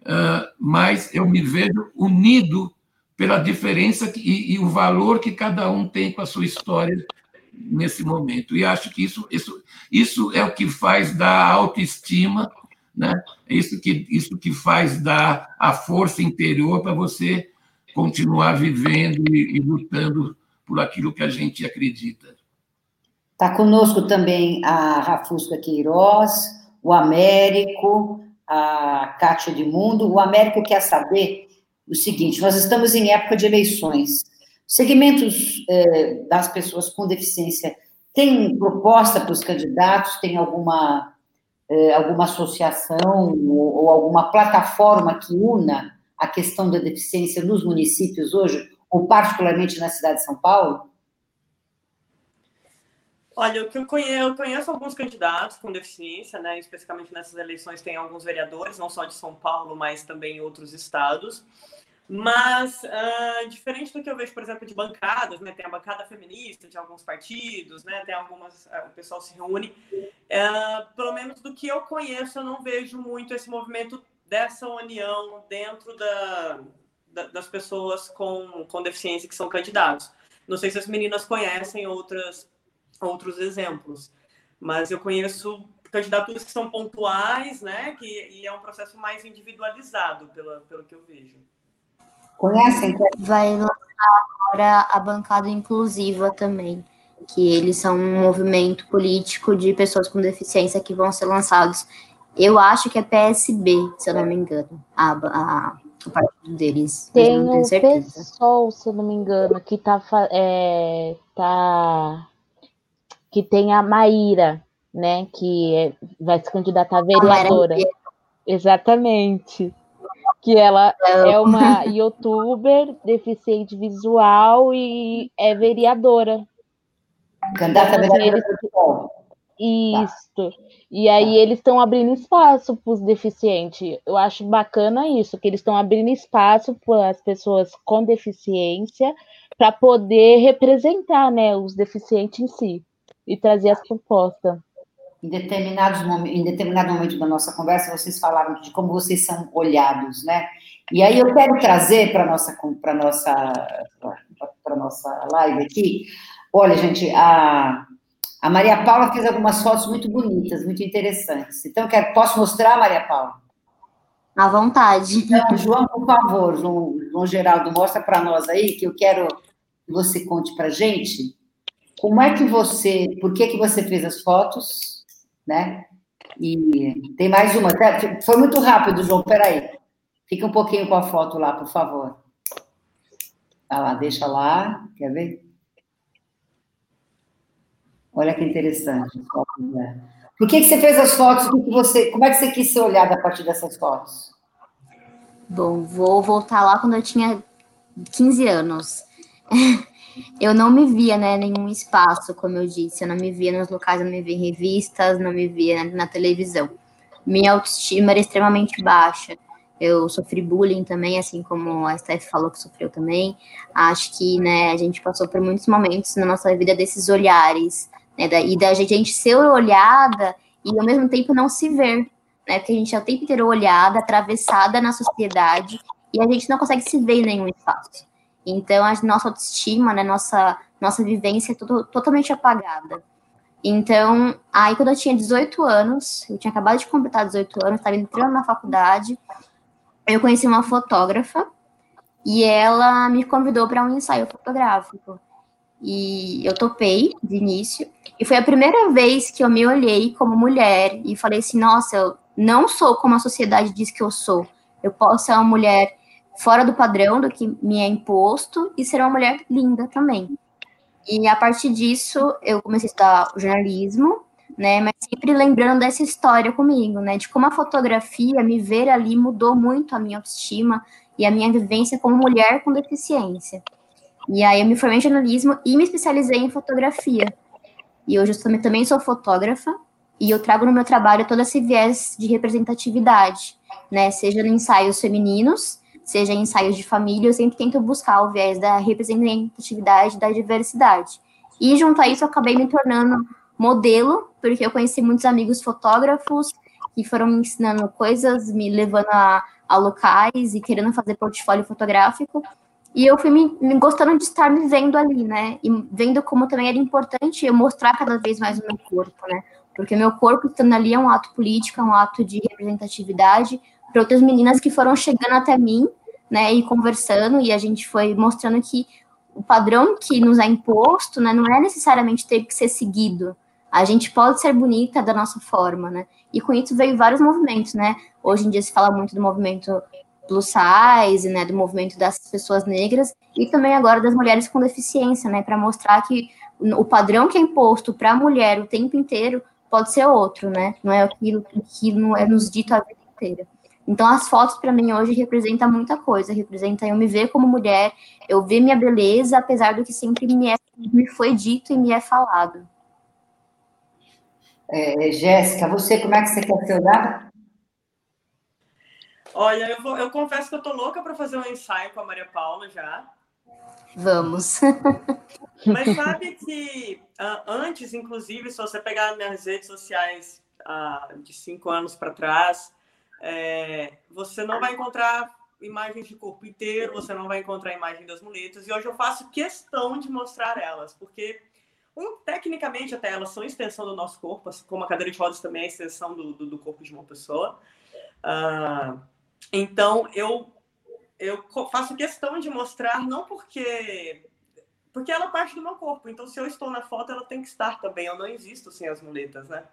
Uh, mas eu me vejo unido pela diferença e, e, o valor que cada um tem com a sua história nesse momento. E acho que isso, isso, isso é o que faz dar autoestima, né? é isso que, isso que faz dar a força interior para você continuar vivendo e, e lutando por aquilo que a gente acredita. Está conosco também a Rafusca Queiroz, o Américo, a Cátia de Mundo. O Américo quer saber o seguinte: nós estamos em época de eleições. Segmentos eh, das pessoas com deficiência têm proposta para os candidatos? Tem alguma, eh, alguma associação ou, ou alguma plataforma que una a questão da deficiência nos municípios hoje, ou particularmente na cidade de São Paulo? Olha, eu conheço, eu conheço alguns candidatos com deficiência, né? Especificamente nessas eleições tem alguns vereadores, não só de São Paulo, mas também em outros estados. Mas, uh, diferente do que eu vejo, por exemplo, de bancadas, né? Tem a bancada feminista de alguns partidos, né? Tem algumas, uh, o pessoal se reúne. Uh, pelo menos do que eu conheço, eu não vejo muito esse movimento dessa união dentro da, da, das pessoas com, com deficiência que são candidatos. Não sei se as meninas conhecem outras, outros exemplos, mas eu conheço candidaturas que são pontuais, né? Que, e é um processo mais individualizado, pela, pelo que eu vejo. Conhecem? Vai lançar agora a bancada inclusiva também, que eles são um movimento político de pessoas com deficiência que vão ser lançados eu acho que é PSB, se eu não me engano, a, a, o partido deles. Tem o PSOL, se eu não me engano, que tá, é, tá que tem a Maíra, né, que é, vai se candidatar a vereadora. Exatamente. Que ela é uma youtuber deficiente visual e é vereadora. Candidata a vereadora. Isso. Tá. E aí eles estão abrindo espaço para os deficientes. Eu acho bacana isso, que eles estão abrindo espaço para as pessoas com deficiência para poder representar né, os deficientes em si e trazer as propostas. em determinados em determinado momento da nossa conversa, vocês falaram de como vocês são olhados, né? E aí eu quero trazer para nossa para nossa para nossa live aqui. Olha, gente, a a Maria Paula fez algumas fotos muito bonitas, muito interessantes. Então, quero, posso mostrar, Maria Paula? À vontade. Então, João, por favor, João, João Geraldo, mostra para nós aí, que eu quero que você conte para gente como é que você, por que que você fez as fotos, né? E tem mais uma, foi muito rápido, João, peraí. Fica um pouquinho com a foto lá, por favor. Ah lá, deixa lá, quer ver? Olha que interessante. Né? Por que, que você fez as fotos? Que você, como é que você quis ser olhada a partir dessas fotos? Bom, vou voltar lá quando eu tinha 15 anos. eu não me via né, em nenhum espaço, como eu disse. Eu não me via nos locais, eu não me via em revistas, não me via na, na televisão. Minha autoestima era extremamente baixa. Eu sofri bullying também, assim como a Steph falou que sofreu também. Acho que né, a gente passou por muitos momentos na nossa vida desses olhares, né, da, e da gente ser olhada e ao mesmo tempo não se ver, né, porque a gente é o tempo inteiro olhada, atravessada na sociedade e a gente não consegue se ver em nenhum espaço. Então, a nossa autoestima, né, nossa, nossa vivência é tudo, totalmente apagada. Então, aí quando eu tinha 18 anos, eu tinha acabado de completar 18 anos, estava entrando na faculdade, eu conheci uma fotógrafa e ela me convidou para um ensaio fotográfico. E eu topei de início. E foi a primeira vez que eu me olhei como mulher e falei assim: nossa, eu não sou como a sociedade diz que eu sou. Eu posso ser uma mulher fora do padrão do que me é imposto e ser uma mulher linda também. E a partir disso, eu comecei a estudar jornalismo, né? Mas sempre lembrando dessa história comigo, né? De como a fotografia, me ver ali, mudou muito a minha autoestima e a minha vivência como mulher com deficiência. E aí eu me formei em jornalismo e me especializei em fotografia. E hoje eu também sou fotógrafa e eu trago no meu trabalho todo esse viés de representatividade, né? Seja em ensaios femininos, seja em ensaios de família, eu sempre tento buscar o viés da representatividade, da diversidade. E junto a isso eu acabei me tornando modelo, porque eu conheci muitos amigos fotógrafos que foram me ensinando coisas, me levando a, a locais e querendo fazer portfólio fotográfico. E eu fui me, me, gostando de estar me vendo ali, né? E vendo como também era importante eu mostrar cada vez mais o meu corpo, né? Porque meu corpo estando ali é um ato político, é um ato de representatividade para outras meninas que foram chegando até mim, né? E conversando, e a gente foi mostrando que o padrão que nos é imposto, né? Não é necessariamente ter que ser seguido. A gente pode ser bonita da nossa forma, né? E com isso veio vários movimentos, né? Hoje em dia se fala muito do movimento plus size, né, do movimento das pessoas negras e também agora das mulheres com deficiência, né, para mostrar que o padrão que é imposto para a mulher o tempo inteiro pode ser outro, né? Não é aquilo que não é nos dito a vida inteira. Então as fotos para mim hoje representam muita coisa, representa eu me ver como mulher, eu ver minha beleza, apesar do que sempre me, é, me foi dito e me é falado. É, Jéssica, você como é que você quer ser olhada? Olha, eu, vou, eu confesso que eu tô louca para fazer um ensaio com a Maria Paula já. Vamos. Mas sabe que uh, antes, inclusive, se você pegar minhas redes sociais uh, de cinco anos para trás, é, você não vai encontrar imagens de corpo inteiro, você não vai encontrar imagem das muletas. E hoje eu faço questão de mostrar elas, porque um, tecnicamente até elas são extensão do nosso corpo, assim como a cadeira de rodas também é extensão do, do, do corpo de uma pessoa. Uh, então, eu, eu faço questão de mostrar, não porque. Porque ela é parte do meu corpo. Então, se eu estou na foto, ela tem que estar também. Eu não existo sem as muletas, né?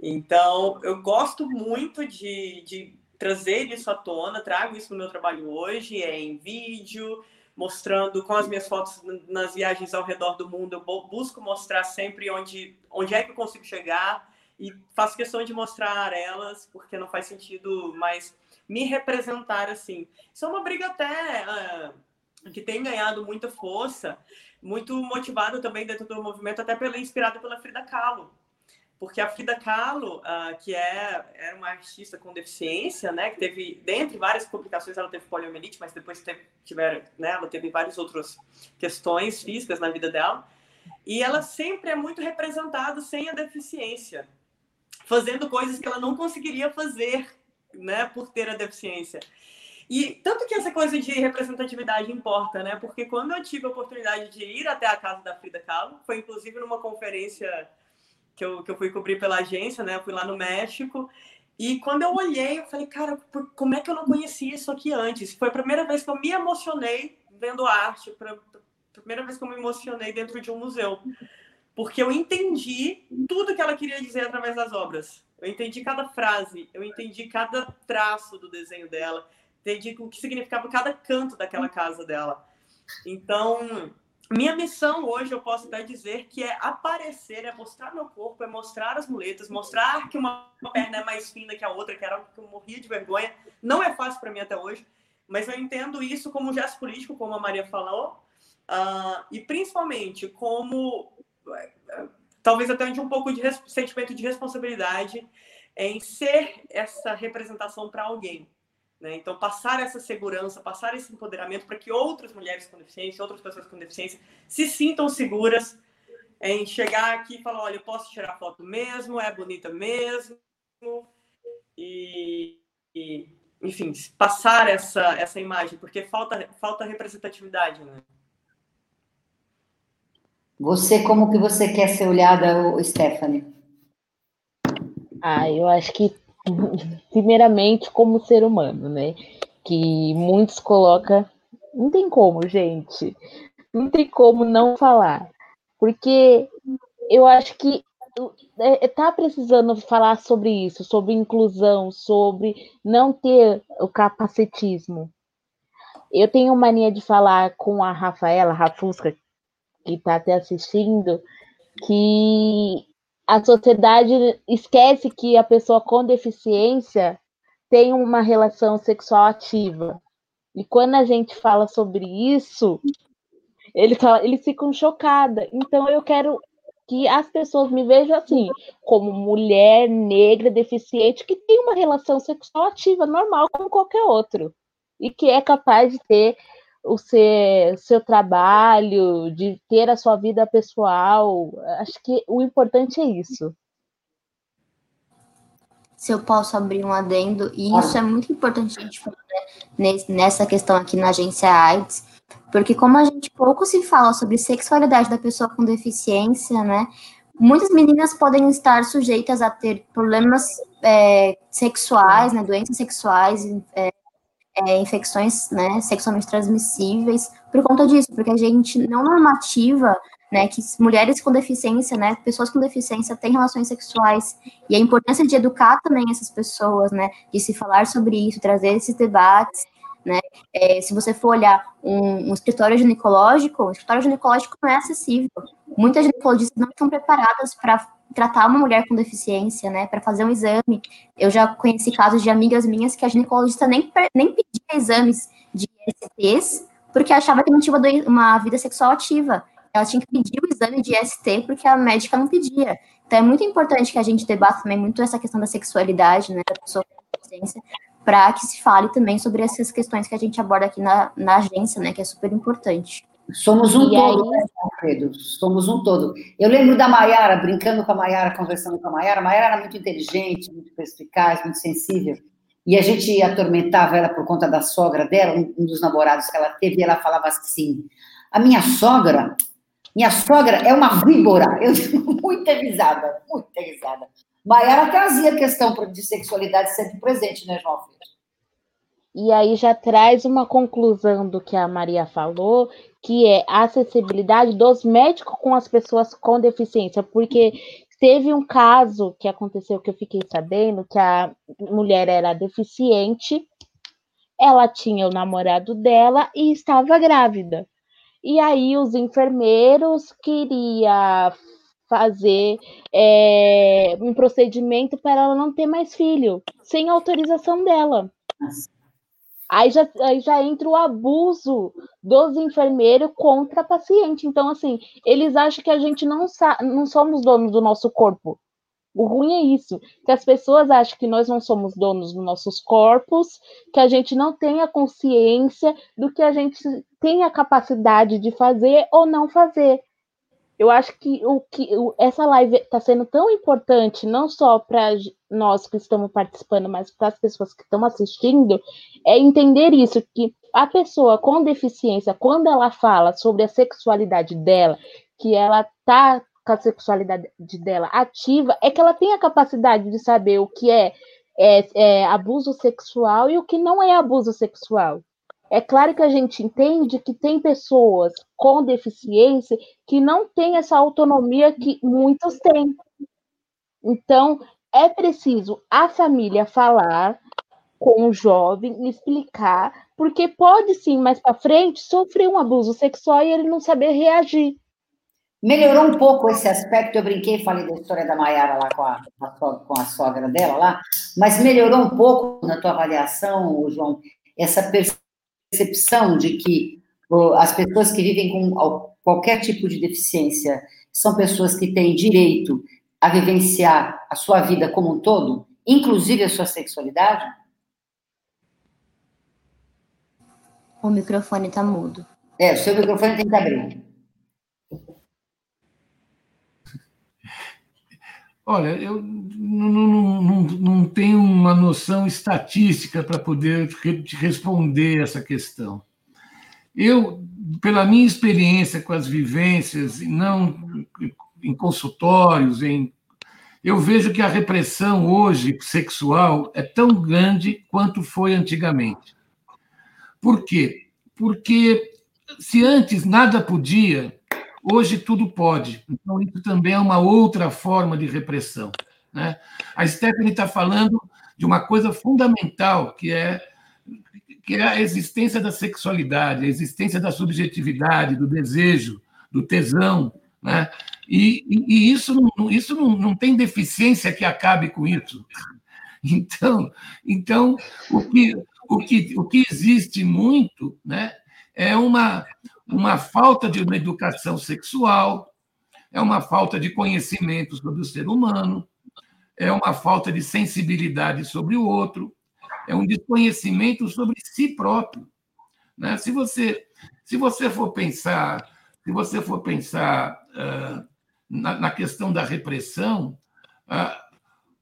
Então, eu gosto muito de, de trazer isso à tona, trago isso no meu trabalho hoje, é em vídeo, mostrando com as minhas fotos nas viagens ao redor do mundo, eu busco mostrar sempre onde, onde é que eu consigo chegar e faço questão de mostrar elas, porque não faz sentido mais me representar assim. Isso é uma briga até uh, que tem ganhado muita força, muito motivada também dentro do movimento, até pela, inspirada pela Frida Kahlo. Porque a Frida Kahlo, uh, que é, é uma artista com deficiência, né, que teve, dentre várias publicações, ela teve poliomielite, mas depois teve, né, ela teve várias outras questões físicas na vida dela. E ela sempre é muito representada sem a deficiência. fazendo coisas que ela não conseguiria fazer, né, por ter a deficiência. E tanto que essa coisa de representatividade importa, né? Porque quando eu tive a oportunidade de ir até a casa da Frida Kahlo, foi inclusive numa conferência que eu, que eu fui cobrir pela agência, né? Eu fui lá no México. E quando eu olhei, eu falei, cara, como é que eu não conhecia isso aqui antes? Foi a primeira vez que eu me emocionei vendo arte, a primeira vez que eu me emocionei dentro de um museu. Porque eu entendi tudo que ela queria dizer através das obras. Eu entendi cada frase, eu entendi cada traço do desenho dela, entendi o que significava cada canto daquela casa dela. Então, minha missão hoje, eu posso até dizer que é aparecer, é mostrar meu corpo, é mostrar as muletas, mostrar que uma perna é mais fina que a outra, que era algo que eu morria de vergonha. Não é fácil para mim até hoje, mas eu entendo isso como um gesto político, como a Maria falou, uh, e principalmente como, talvez até de um pouco de sentimento de responsabilidade em ser essa representação para alguém. Né? Então, passar essa segurança, passar esse empoderamento para que outras mulheres com deficiência, outras pessoas com deficiência se sintam seguras em chegar aqui e falar: olha, eu posso tirar foto mesmo, é bonita mesmo. E, e enfim, passar essa, essa imagem, porque falta, falta representatividade. Né? Você, como que você quer ser olhada, Stephanie? Ah, eu acho que primeiramente como ser humano, né? Que muitos colocam. Não tem como, gente. Não tem como não falar. Porque eu acho que é, é, tá precisando falar sobre isso, sobre inclusão, sobre não ter o capacitismo. Eu tenho mania de falar com a Rafaela Rafusca, que está até assistindo, que a sociedade esquece que a pessoa com deficiência tem uma relação sexual ativa. E quando a gente fala sobre isso, eles, ficam chocadas. Então eu quero que as pessoas me vejam assim, como mulher negra deficiente que tem uma relação sexual ativa normal como qualquer outro e que é capaz de ter o seu, seu trabalho, de ter a sua vida pessoal. Acho que o importante é isso. Se eu posso abrir um adendo, e isso é muito importante a gente falar né, nessa questão aqui na agência AIDS, porque como a gente pouco se fala sobre sexualidade da pessoa com deficiência, né? Muitas meninas podem estar sujeitas a ter problemas é, sexuais, né, doenças sexuais, é, é, infecções né, sexualmente transmissíveis por conta disso, porque a gente não normativa né, que mulheres com deficiência, né, pessoas com deficiência têm relações sexuais e a importância de educar também essas pessoas, né, de se falar sobre isso, trazer esses debates, né, é, se você for olhar um, um escritório ginecológico, o escritório ginecológico não é acessível, muitas ginecologistas não estão preparadas para tratar uma mulher com deficiência, né, para fazer um exame. Eu já conheci casos de amigas minhas que a ginecologista nem, nem pedia exames de ISTs, porque achava que não tinha uma, vida sexual ativa. Ela tinha que pedir o exame de IST porque a médica não pedia. Então é muito importante que a gente debata também muito essa questão da sexualidade, né, da pessoa com deficiência, para que se fale também sobre essas questões que a gente aborda aqui na, na agência, né, que é super importante. Somos um e todo, aí... né, Alfredo? Somos um todo. Eu lembro da Maiara, brincando com a Maiara, conversando com a Maiara. A Maiara era muito inteligente, muito perspicaz, muito sensível. E a gente atormentava ela por conta da sogra dela, um dos namorados que ela teve, e ela falava assim: A minha sogra, minha sogra é uma víbora. Eu muita risada, muita risada. Maiara trazia a questão de sexualidade sempre presente, né, João Alfredo? E aí já traz uma conclusão do que a Maria falou, que é a acessibilidade dos médicos com as pessoas com deficiência, porque teve um caso que aconteceu que eu fiquei sabendo que a mulher era deficiente, ela tinha o namorado dela e estava grávida. E aí os enfermeiros queriam fazer é, um procedimento para ela não ter mais filho, sem autorização dela. Aí já, aí já entra o abuso dos enfermeiros contra a paciente. Então, assim, eles acham que a gente não, não somos donos do nosso corpo. O ruim é isso, que as pessoas acham que nós não somos donos dos nossos corpos, que a gente não tem a consciência do que a gente tem a capacidade de fazer ou não fazer. Eu acho que o que essa live está sendo tão importante, não só para nós que estamos participando, mas para as pessoas que estão assistindo, é entender isso, que a pessoa com deficiência, quando ela fala sobre a sexualidade dela, que ela está com a sexualidade dela ativa, é que ela tem a capacidade de saber o que é, é, é abuso sexual e o que não é abuso sexual. É claro que a gente entende que tem pessoas com deficiência que não têm essa autonomia que muitos têm. Então, é preciso a família falar com o jovem, explicar, porque pode sim, mais para frente, sofrer um abuso sexual e ele não saber reagir. Melhorou um pouco esse aspecto, eu brinquei, falei da história da Maiara lá com a, com a sogra dela lá, mas melhorou um pouco na tua avaliação, João, essa percepção percepção de que as pessoas que vivem com qualquer tipo de deficiência são pessoas que têm direito a vivenciar a sua vida como um todo, inclusive a sua sexualidade? O microfone está mudo. É, o seu microfone tem que abrir. Olha, eu não, não, não, não tenho uma noção estatística para poder te responder essa questão. Eu, pela minha experiência com as vivências, não em consultórios, em, eu vejo que a repressão hoje sexual é tão grande quanto foi antigamente. Por quê? Porque se antes nada podia, Hoje tudo pode. Então, isso também é uma outra forma de repressão. Né? A Stephanie está falando de uma coisa fundamental, que é, que é a existência da sexualidade, a existência da subjetividade, do desejo, do tesão. Né? E, e, e isso, não, isso não, não tem deficiência que acabe com isso. Então, então o, que, o, que, o que existe muito né, é uma, uma falta de uma educação sexual, é uma falta de conhecimento sobre o ser humano, é uma falta de sensibilidade sobre o outro, é um desconhecimento sobre si próprio. Né? Se você se você for pensar se você for pensar uh, na, na, questão da repressão, uh,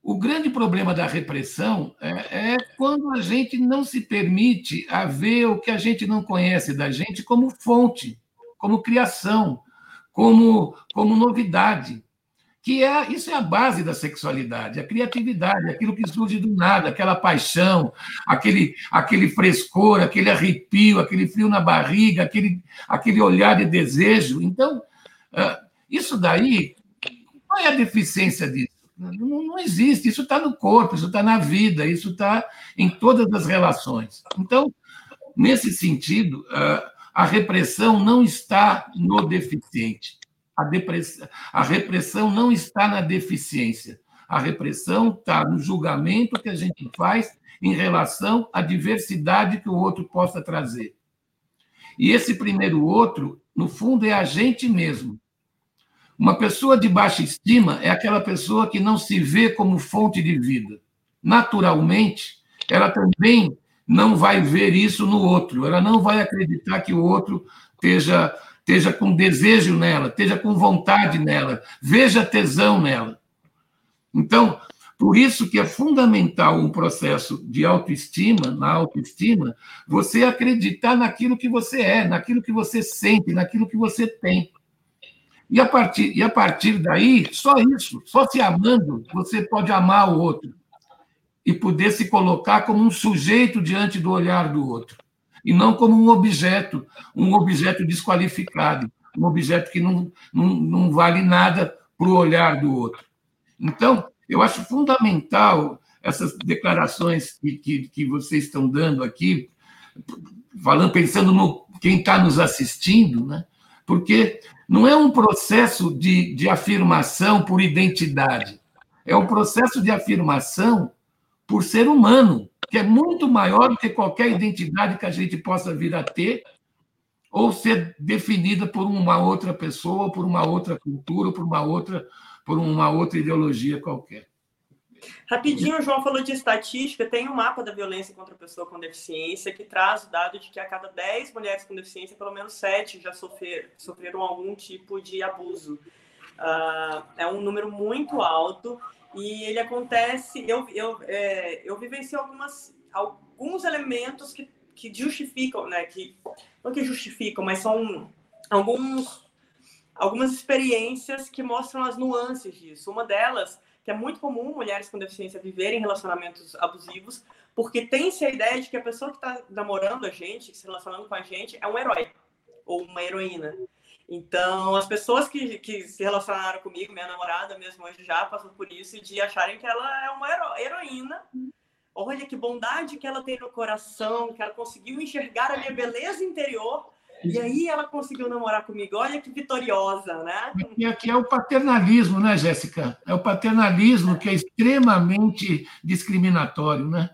o grande problema da repressão é, é, quando a gente não se permite a ver o que a gente não conhece da gente como fonte, como criação, como, como novidade. Que é isso é a base da sexualidade, a criatividade, aquilo que surge do nada, aquela paixão, aquele, aquele frescor, aquele arrepio, aquele frio na barriga, aquele, aquele olhar de desejo. Então, isso daí, qual é a deficiência disso? Não, não existe, isso está no corpo, isso está na vida, isso está em todas as relações. Então, nesse sentido, a repressão não está no deficiente. A, a repressão não está na deficiência. A repressão está no julgamento que a gente faz em relação à diversidade que o outro possa trazer. E esse primeiro outro, no fundo, é a gente mesmo. Uma pessoa de baixa estima é aquela pessoa que não se vê como fonte de vida. Naturalmente, ela também não vai ver isso no outro, ela não vai acreditar que o outro esteja, esteja com desejo nela, esteja com vontade nela, veja tesão nela. Então, por isso que é fundamental um processo de autoestima, na autoestima, você acreditar naquilo que você é, naquilo que você sente, naquilo que você tem. E a partir, e a partir daí, só isso, só se amando, você pode amar o outro e poder se colocar como um sujeito diante do olhar do outro, e não como um objeto, um objeto desqualificado, um objeto que não, não, não vale nada para o olhar do outro. Então, eu acho fundamental essas declarações que, que, que vocês estão dando aqui, falando, pensando no quem está nos assistindo, né? Porque não é um processo de, de afirmação por identidade, é um processo de afirmação por ser humano, que é muito maior do que qualquer identidade que a gente possa vir a ter ou ser definida por uma outra pessoa, por uma outra cultura, por uma outra, por uma outra ideologia qualquer. Rapidinho, o João falou de estatística. Tem um mapa da violência contra a pessoa com deficiência que traz o dado de que a cada 10 mulheres com deficiência, pelo menos 7 já sofrer, sofreram algum tipo de abuso. Uh, é um número muito alto e ele acontece. Eu, eu, é, eu vivencio algumas, alguns elementos que, que justificam, né? Que, não que justificam, mas são alguns, algumas experiências que mostram as nuances disso. Uma delas que é muito comum mulheres com deficiência viverem relacionamentos abusivos, porque tem-se a ideia de que a pessoa que está namorando a gente, se relacionando com a gente, é um herói ou uma heroína. Então, as pessoas que, que se relacionaram comigo, minha namorada mesmo hoje já passou por isso, de acharem que ela é uma hero, heroína. Olha que bondade que ela tem no coração, que ela conseguiu enxergar a minha beleza interior e aí ela conseguiu namorar comigo. Olha que vitoriosa, né? E aqui é o paternalismo, né, Jéssica? É o paternalismo que é extremamente discriminatório, né?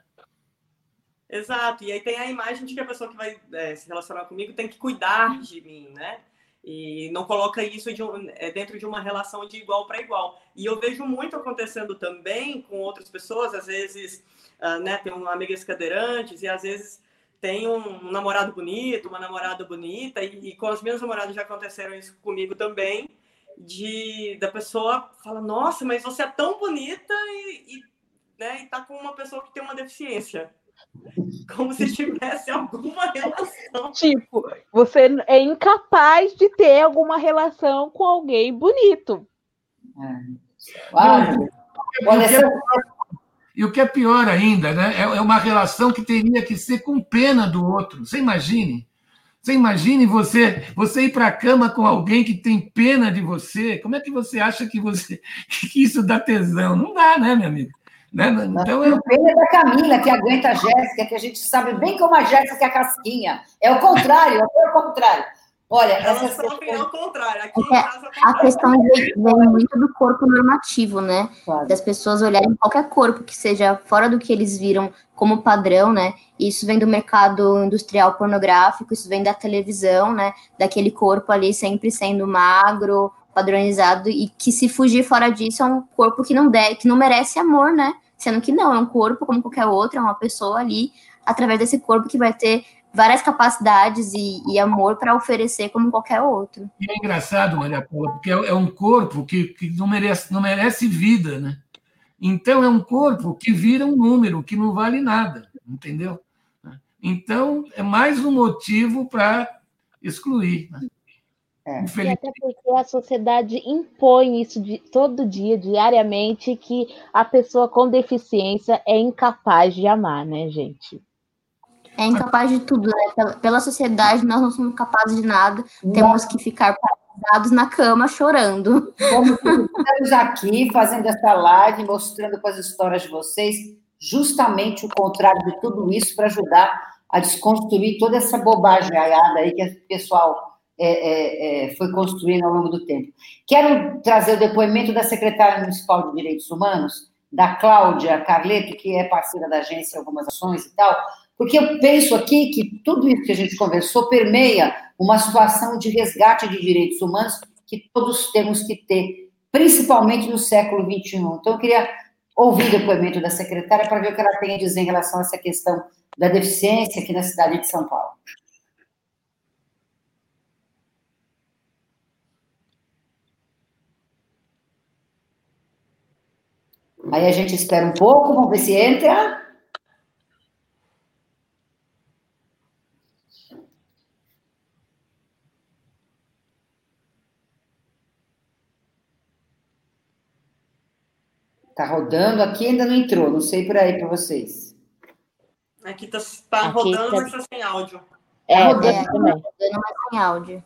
Exato. E aí tem a imagem de que a pessoa que vai é, se relacionar comigo tem que cuidar de mim, né? E não coloca isso de um, é, dentro de uma relação de igual para igual. E eu vejo muito acontecendo também com outras pessoas, às vezes, uh, né, tem um amigas cadeirantes, e às vezes tem um, namorado bonito, uma namorada bonita, e, e, com as minhas namoradas já aconteceram isso comigo também, de da pessoa fala, nossa, mas você é tão bonita e, e, né, e tá com uma pessoa que tem uma deficiência. Como se tivesse alguma relação. Tipo, você é incapaz de ter alguma relação com alguém bonito. É. Claro. Olha, e o que é pior ainda, né? É, é uma relação que teria que ser com pena do outro. Você imagine? Você imagine você, você ir para a cama com alguém que tem pena de você? Como é que você acha que você que isso dá tesão? Não dá, né, meu amigo? Né? Então, eu... pena é da Camila, que aguenta a Jéssica, que a gente sabe bem como a Jéssica é casquinha. É o contrário, é o contrário. Olha, essa questão... ao contrário. Aqui é, casa, a questão vem, muito do corpo normativo, né? Claro. Das pessoas olharem qualquer corpo que seja fora do que eles viram como padrão, né? Isso vem do mercado industrial pornográfico, isso vem da televisão, né? Daquele corpo ali sempre sendo magro, padronizado e que se fugir fora disso é um corpo que não deve, que não merece amor, né? Sendo que não, é um corpo como qualquer outro, é uma pessoa ali através desse corpo que vai ter várias capacidades e, e amor para oferecer como qualquer outro. E é engraçado, Maria Paula, porque é, é um corpo que, que não, merece, não merece vida, né? Então, é um corpo que vira um número, que não vale nada, entendeu? Então, é mais um motivo para excluir. Né? É. E até porque a sociedade impõe isso de, todo dia, diariamente, que a pessoa com deficiência é incapaz de amar, né, gente? É incapaz de tudo, né? Pela, pela sociedade, nós não somos capazes de nada, não. temos que ficar paralisados na cama chorando. Como estamos aqui fazendo essa live, mostrando com as histórias de vocês, justamente o contrário de tudo isso, para ajudar a desconstruir toda essa bobagem aí que o pessoal é, é, é, foi construindo ao longo do tempo. Quero trazer o depoimento da secretária municipal de Direitos Humanos, da Cláudia Carleto, que é parceira da agência em algumas ações e tal, porque eu penso aqui que tudo isso que a gente conversou permeia uma situação de resgate de direitos humanos que todos temos que ter, principalmente no século XXI. Então, eu queria ouvir o depoimento da secretária para ver o que ela tem a dizer em relação a essa questão da deficiência aqui na cidade de São Paulo. Aí a gente espera um pouco, vamos ver se entra. Tá rodando aqui, ainda não entrou. Não sei por aí para vocês. Aqui tá, tá aqui rodando, tá... mas tá sem áudio. É, tá rodando é, também. Rodando, mas sem áudio.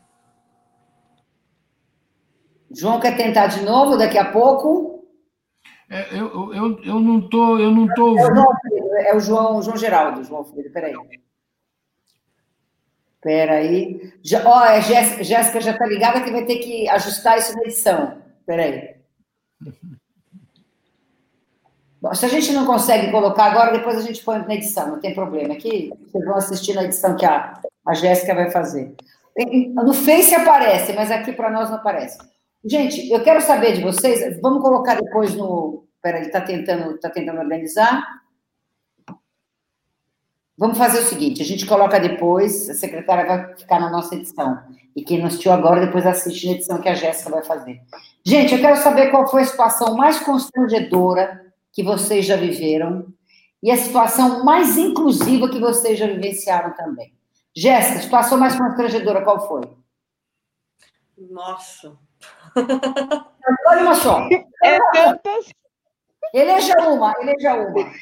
João quer tentar de novo daqui a pouco? É, eu, eu, eu não tô, eu não tô ouvindo. É o João, é o João, João Geraldo, João Filho, peraí. Peraí. Já, ó, a Jéssica já está ligada que vai ter que ajustar isso na edição. Peraí. Se a gente não consegue colocar agora, depois a gente põe na edição, não tem problema. Aqui vocês vão assistir na edição que a, a Jéssica vai fazer. No Face aparece, mas aqui para nós não aparece. Gente, eu quero saber de vocês, vamos colocar depois no, ele está tentando, tá tentando organizar. Vamos fazer o seguinte: a gente coloca depois, a secretária vai ficar na nossa edição. E quem não assistiu agora, depois assiste na edição que a Jéssica vai fazer. Gente, eu quero saber qual foi a situação mais constrangedora que vocês já viveram e a situação mais inclusiva que vocês já vivenciaram também. Jéssica, a situação mais constrangedora qual foi? Nossa. Olha uma só. É eleja uma, eleja uma.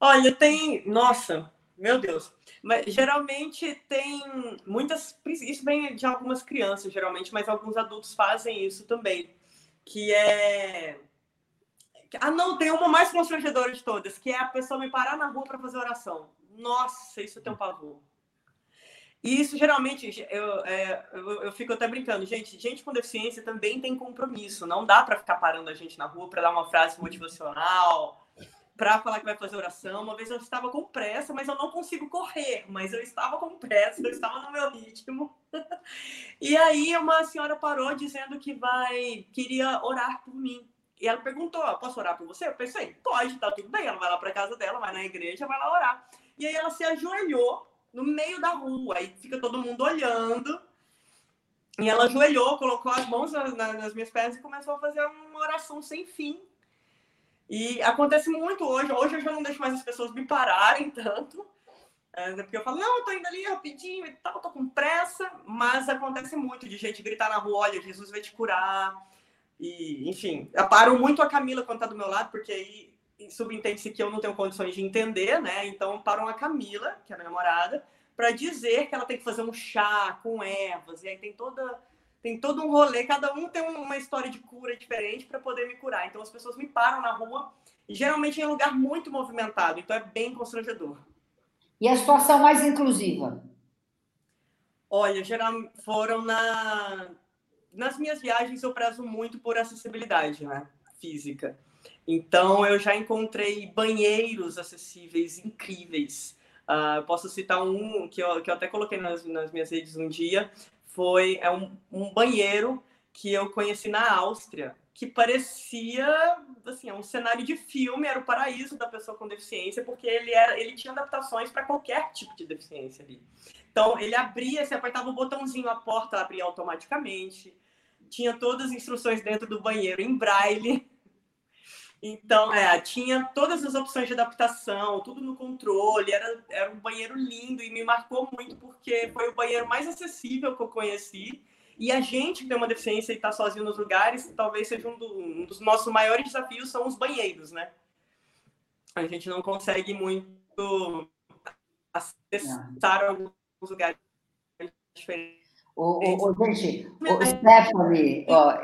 Olha, tem. Nossa, meu Deus. Mas geralmente tem muitas. Isso vem de algumas crianças, geralmente, mas alguns adultos fazem isso também. Que é. Ah, não, tem uma mais constrangedora de todas, que é a pessoa me parar na rua para fazer oração. Nossa, isso tem um pavor. E isso geralmente, eu, é, eu, eu, fico até brincando, gente, gente com deficiência também tem compromisso. Não dá para ficar parando a gente na rua para dar uma frase motivacional, para falar que vai fazer oração. Uma vez eu estava com pressa, mas eu não consigo correr, mas eu estava com pressa, eu estava no meu ritmo. e aí uma senhora parou dizendo que vai queria orar por mim. E ela perguntou: posso orar por você? Eu pensei: pode, tá tudo bem. Ela vai lá para casa dela, vai na igreja, vai lá orar. E aí ela se ajoelhou no meio da rua, aí fica todo mundo olhando. E ela ajoelhou, colocou as mãos nas, nas minhas pernas e começou a fazer uma oração sem fim. E acontece muito hoje. Hoje eu já não deixo mais as pessoas me pararem tanto. É, porque eu falo, não, eu tô indo ali rapidinho e tal, tô com pressa. Mas acontece muito de gente gritar na rua, olha, Jesus vai te curar. E, enfim, eu paro muito a Camila quando tá do meu lado, porque aí subentende-se que eu não tenho condições de entender, né? Então param a Camila, que é a minha namorada, para dizer que ela tem que fazer um chá com ervas, e aí tem toda tem todo um rolê, cada um tem uma história de cura diferente para poder me curar. Então as pessoas me param na rua, e geralmente em um lugar muito movimentado, então é bem constrangedor. E a situação mais inclusiva? Olha, geral, foram na nas minhas viagens eu prezo muito por acessibilidade, né? Física. Então, eu já encontrei banheiros acessíveis incríveis. Uh, posso citar um que eu, que eu até coloquei nas, nas minhas redes um dia. Foi é um, um banheiro que eu conheci na Áustria, que parecia assim, é um cenário de filme, era o paraíso da pessoa com deficiência, porque ele era, ele tinha adaptações para qualquer tipo de deficiência ali. Então, ele abria, você apertava o botãozinho, a porta abria automaticamente. Tinha todas as instruções dentro do banheiro em braille. Então, é, tinha todas as opções de adaptação, tudo no controle, era, era um banheiro lindo e me marcou muito porque foi o banheiro mais acessível que eu conheci. E a gente que tem uma deficiência e está sozinho nos lugares, talvez seja um, do, um, dos nossos maiores desafios são os banheiros, né? A gente não consegue muito acessar alguns lugares diferentes. O, o, o gente, o Stephanie, ó,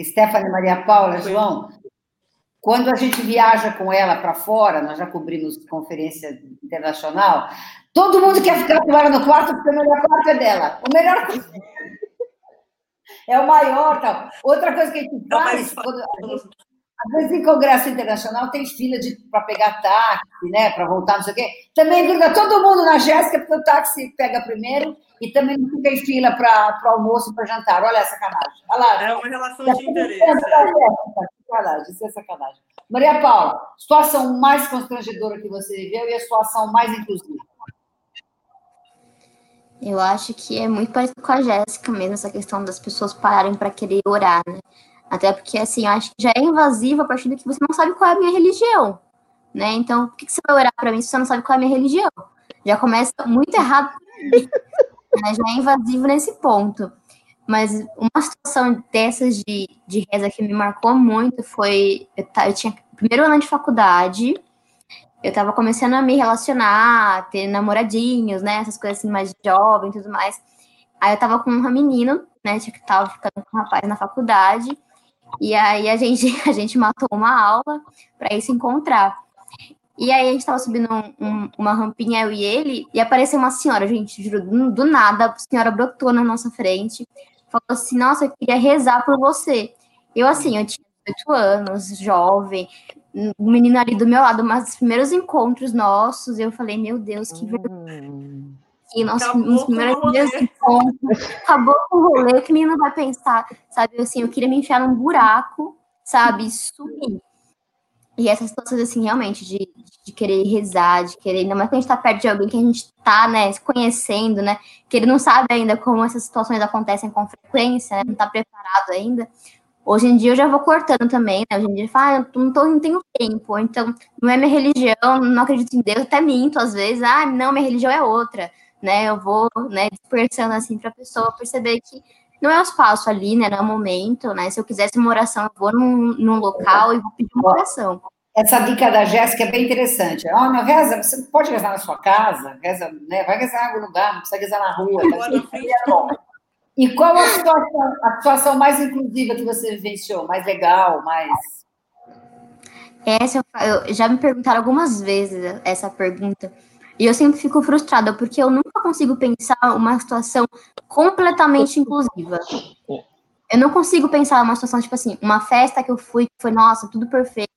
Stephanie Maria Paula, João, quando a gente viaja com ela para fora, nós já cobrimos conferência internacional, todo mundo quer ficar com ela no quarto, porque o melhor quarto é dela. O melhor é o maior. Tal. Outra coisa que a gente faz, quando a gente, às vezes em congresso internacional tem fila para pegar táxi, né, para voltar, não sei o quê. Também gruda todo mundo na Jéssica, porque o táxi pega primeiro e também não fica em fila para almoço, para jantar. Olha essa sacanagem. Olha lá. É uma relação de interesse. É sacanagem, isso é sacanagem. Maria Paula, situação mais constrangedora que você viveu e a situação mais inclusiva? Eu acho que é muito parecido com a Jéssica mesmo, essa questão das pessoas pararem para querer orar, né? Até porque, assim, acho que já é invasivo a partir do que você não sabe qual é a minha religião, né? Então, por que você vai orar para mim se você não sabe qual é a minha religião? Já começa muito errado, né? já é invasivo nesse ponto. Mas uma situação dessas de, de reza que me marcou muito foi. Eu, eu tinha primeiro ano de faculdade, eu estava começando a me relacionar, ter namoradinhos, né? Essas coisas assim, mais jovem e tudo mais. Aí eu estava com um menino, né? Que tava ficando com um rapaz na faculdade. E aí a gente, a gente matou uma aula para ir se encontrar. E aí a gente tava subindo um, um, uma rampinha, eu e ele, e apareceu uma senhora, gente, juro, do, do nada, a senhora brotou na nossa frente, falou assim: Nossa, eu queria rezar por você. Eu, assim, eu tinha 18 anos, jovem, o menino ali do meu lado, mas os primeiros encontros nossos, eu falei: Meu Deus, que vergonha. Hum. Nosso, nos primeiros dias de encontro, acabou com o rolê, que o menino vai pensar, sabe? Assim, eu queria me enfiar num buraco sabe, sumir. E essas situações, assim, realmente, de, de querer rezar, de querer, ainda mais quando a gente tá perto de alguém que a gente tá, né, conhecendo, né, que ele não sabe ainda como essas situações acontecem com frequência, né, não tá preparado ainda. Hoje em dia eu já vou cortando também, né? Hoje em dia fala, ah, eu não, tô, não tenho tempo, então não é minha religião, não acredito em Deus, até minto às vezes, ah, não, minha religião é outra, né? Eu vou, né, dispersando assim para a pessoa perceber que não é o espaço ali, né? Não é o momento, né? Se eu quisesse uma oração, eu vou num, num local e vou pedir uma oração. Essa dica da Jéssica é bem interessante. Ó, oh, reza, você pode rezar na sua casa, reza, né? Vai rezar em algum lugar, não precisa rezar na rua. Tá? E qual a situação, a situação mais inclusiva que você vivenciou? Mais legal, mais. Essa eu, já me perguntaram algumas vezes essa pergunta. E eu sempre fico frustrada, porque eu nunca consigo pensar uma situação completamente inclusiva. Eu não consigo pensar uma situação, tipo assim, uma festa que eu fui, que foi, nossa, tudo perfeito,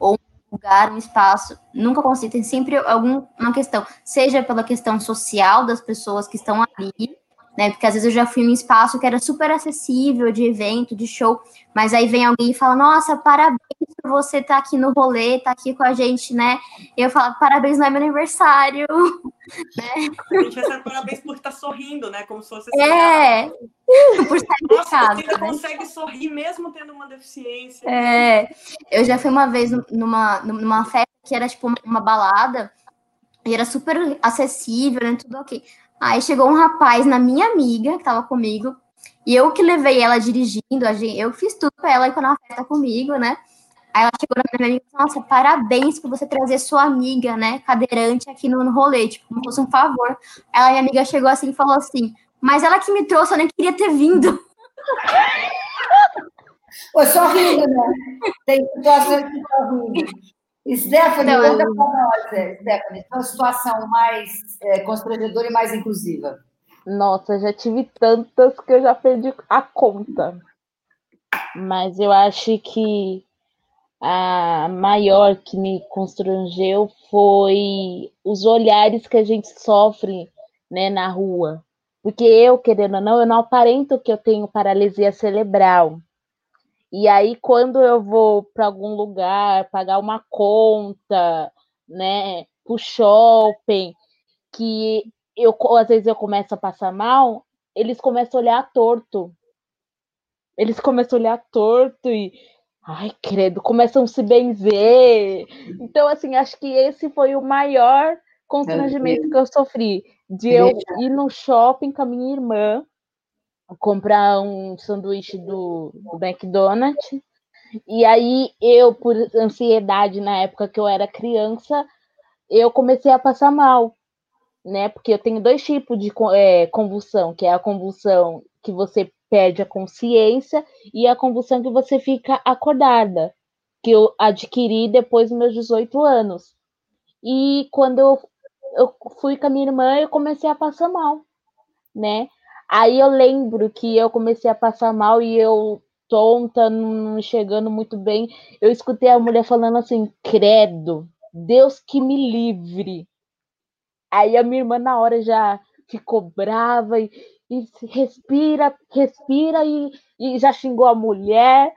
ou um lugar, um espaço, nunca consigo. Tem sempre alguma questão, seja pela questão social das pessoas que estão ali, né? Porque às vezes eu já fui num espaço que era super acessível, de evento, de show, mas aí vem alguém e fala, nossa, parabéns por você estar tá aqui no rolê, estar tá aqui com a gente, né? E eu falo, parabéns, não é meu aniversário. né? A gente recebe parabéns por estar sorrindo, né? Como se fosse É, por estar Nossa, casa, você ainda né? consegue sorrir mesmo tendo uma deficiência. É, eu já fui uma vez numa, numa festa que era tipo uma balada, e era super acessível, né? Tudo ok. Aí chegou um rapaz na minha amiga, que tava comigo, e eu que levei ela dirigindo, eu fiz tudo pra ela ir na festa comigo, né? Aí ela chegou na minha amiga e falou, nossa, parabéns por você trazer sua amiga, né, cadeirante aqui no, no rolê, tipo, como fosse um favor. Ela, minha amiga, chegou assim e falou assim, mas ela que me trouxe, eu nem queria ter vindo. Pô, só rindo, né? Tem situações que só rindo. Stephanie, então, conta para nós, é, Stephanie, uma situação mais é, constrangedora e mais inclusiva. Nossa, já tive tantas que eu já perdi a conta. Mas eu acho que a maior que me constrangeu foi os olhares que a gente sofre né, na rua. Porque eu, querendo ou não, eu não aparento que eu tenho paralisia cerebral. E aí, quando eu vou para algum lugar, pagar uma conta, né, pro shopping, que eu às vezes eu começo a passar mal, eles começam a olhar torto. Eles começam a olhar torto e ai, credo, começam a se benzer. Então, assim, acho que esse foi o maior constrangimento que eu sofri de eu ir no shopping com a minha irmã comprar um sanduíche do, do McDonald's. E aí eu, por ansiedade na época que eu era criança, eu comecei a passar mal, né? Porque eu tenho dois tipos de é, convulsão, que é a convulsão que você perde a consciência e a convulsão que você fica acordada, que eu adquiri depois dos meus 18 anos. E quando eu, eu fui com a minha irmã, eu comecei a passar mal, né? Aí eu lembro que eu comecei a passar mal e eu tonta, não chegando muito bem. Eu escutei a mulher falando assim: credo, Deus que me livre. Aí a minha irmã na hora já ficou brava e, e respira, respira e, e já xingou a mulher.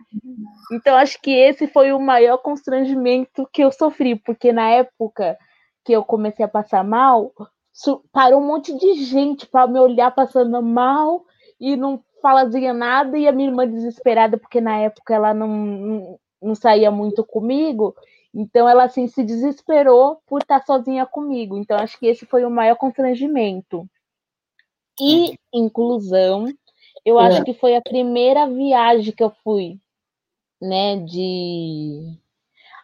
Então acho que esse foi o maior constrangimento que eu sofri, porque na época que eu comecei a passar mal, parou um monte de gente para me olhar passando mal e não fazia nada, e a minha irmã desesperada, porque na época ela não, não, não saía muito comigo, então ela assim se desesperou por estar sozinha comigo. Então acho que esse foi o maior constrangimento. E inclusão, eu é. acho que foi a primeira viagem que eu fui, né, de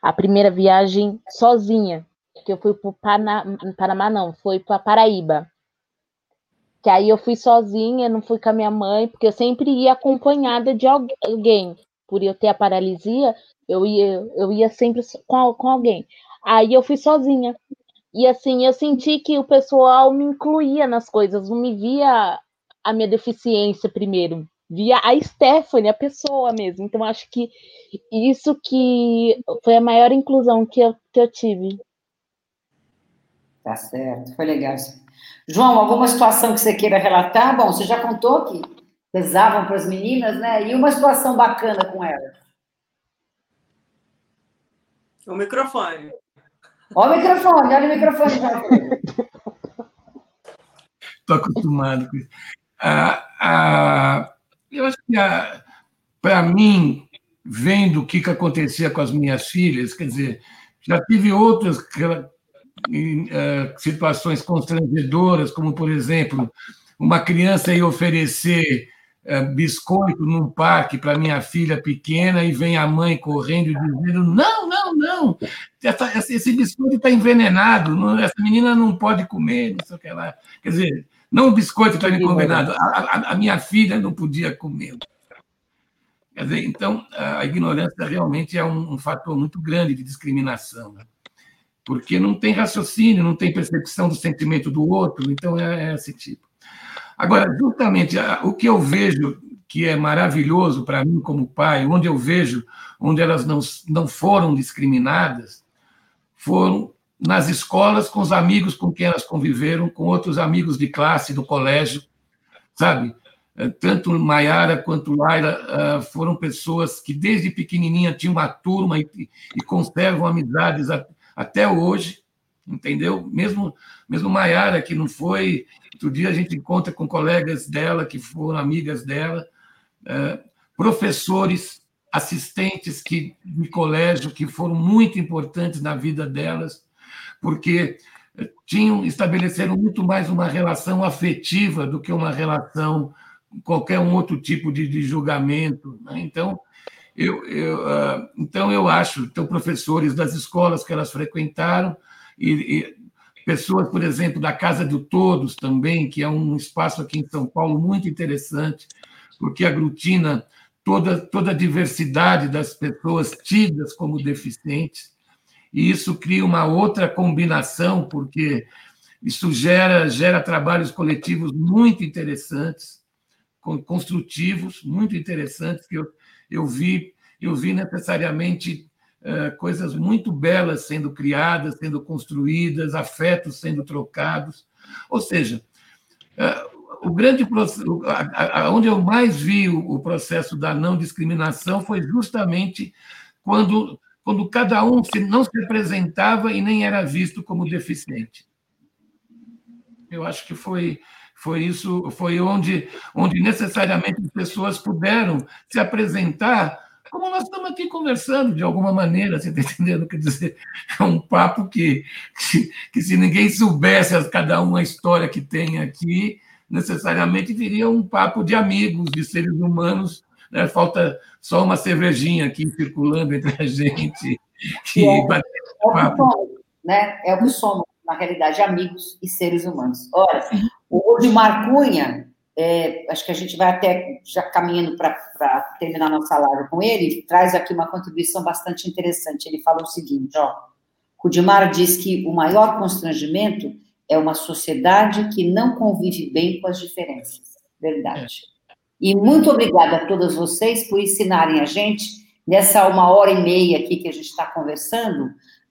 a primeira viagem sozinha que eu fui para Pana, Panamá, não, foi para Paraíba. Que aí eu fui sozinha, não fui com a minha mãe, porque eu sempre ia acompanhada de alguém. Por eu ter a paralisia, eu ia, eu ia sempre com, com alguém. Aí eu fui sozinha. E assim, eu senti que o pessoal me incluía nas coisas, não me via a minha deficiência primeiro, via a Stephanie, a pessoa mesmo. Então, acho que isso que foi a maior inclusão que eu, que eu tive. Tá certo, foi legal isso. João, alguma situação que você queira relatar? Bom, você já contou que pesavam para as meninas, né? E uma situação bacana com elas? O microfone. Olha o microfone, olha o microfone. Estou acostumado com isso. Ah, ah, eu acho que, ah, para mim, vendo o que, que acontecia com as minhas filhas, quer dizer, já tive outras eh, situações constrangedoras, como, por exemplo, uma criança ir oferecer eh, biscoito num parque para minha filha pequena e vem a mãe correndo e dizendo: não, não, não, essa, esse biscoito está envenenado, essa menina não pode comer, não sei o que lá. Quer dizer, não o biscoito está envenenado, a, a, a, minha filha não podia comer. Quer dizer, então, a ignorância realmente é um, um fator muito grande de discriminação. Né? Porque não tem raciocínio, não tem percepção do sentimento do outro, então é, é esse tipo. Agora, justamente o que eu vejo que é maravilhoso para mim como pai, onde eu vejo onde elas não, não foram discriminadas, foram nas escolas com os amigos com quem elas conviveram, com outros amigos de classe do colégio, sabe? É, tanto Maiara quanto Laila ah, foram pessoas que desde pequenininha tinham uma turma e, e conservam amizades até hoje, entendeu? Mesmo mesmo Maiara, que não foi. Outro dia a gente encontra com colegas dela, que foram amigas dela, é, professores, assistentes que, de colégio, que foram muito importantes na vida delas, porque tinham estabeleceram muito mais uma relação afetiva do que uma relação qualquer um outro tipo de, de julgamento. Né? Então, eu, eu, uh, então, eu acho, então, professores das escolas que elas frequentaram, e, e, pessoas, por exemplo, da Casa do Todos também, que é um espaço aqui em São Paulo muito interessante, porque aglutina toda, toda a diversidade das pessoas tidas como deficientes, e isso cria uma outra combinação, porque isso gera, gera trabalhos coletivos muito interessantes, construtivos, muito interessantes, que eu, eu vi, eu vi necessariamente é, coisas muito belas sendo criadas, sendo construídas, afetos sendo trocados. Ou seja, é, o grande onde eu mais vi o processo da não discriminação foi justamente quando quando cada um não se apresentava e nem era visto como deficiente. Eu acho que foi foi isso, foi onde, onde necessariamente as pessoas puderam se apresentar como nós estamos aqui conversando, de alguma maneira, você está entendendo? Quer dizer, é um papo que, que, que, se ninguém soubesse cada um a história que tem aqui, necessariamente viria um papo de amigos, de seres humanos. Né? Falta só uma cervejinha aqui circulando entre a gente. Que é, é, o que somos, né? é o que somos, na realidade, amigos e seres humanos. Olha, o Odimar Cunha, é, acho que a gente vai até já caminhando para terminar nossa live com ele, traz aqui uma contribuição bastante interessante. Ele fala o seguinte: ó, Rudimar diz que o maior constrangimento é uma sociedade que não convive bem com as diferenças. Verdade. É. E muito obrigada a todas vocês por ensinarem a gente, nessa uma hora e meia aqui que a gente está conversando,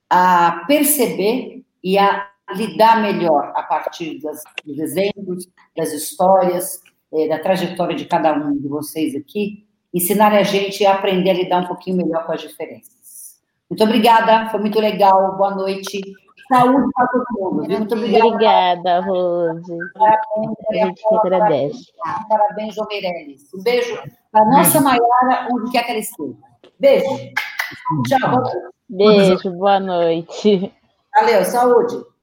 a perceber e a lidar melhor a partir das, dos exemplos, das histórias, eh, da trajetória de cada um de vocês aqui, ensinar a gente a aprender a lidar um pouquinho melhor com as diferenças. Muito obrigada, foi muito legal, boa noite. Saúde para todo mundo. Viu? Muito obrigada. Obrigada, Rose. Parabéns, a gente que agradece. Parabéns, João Meirelles. Um beijo para a nossa Maiara, onde quer que ela esteja. Beijo. Tchau. Beijo, boa noite. Valeu, saúde.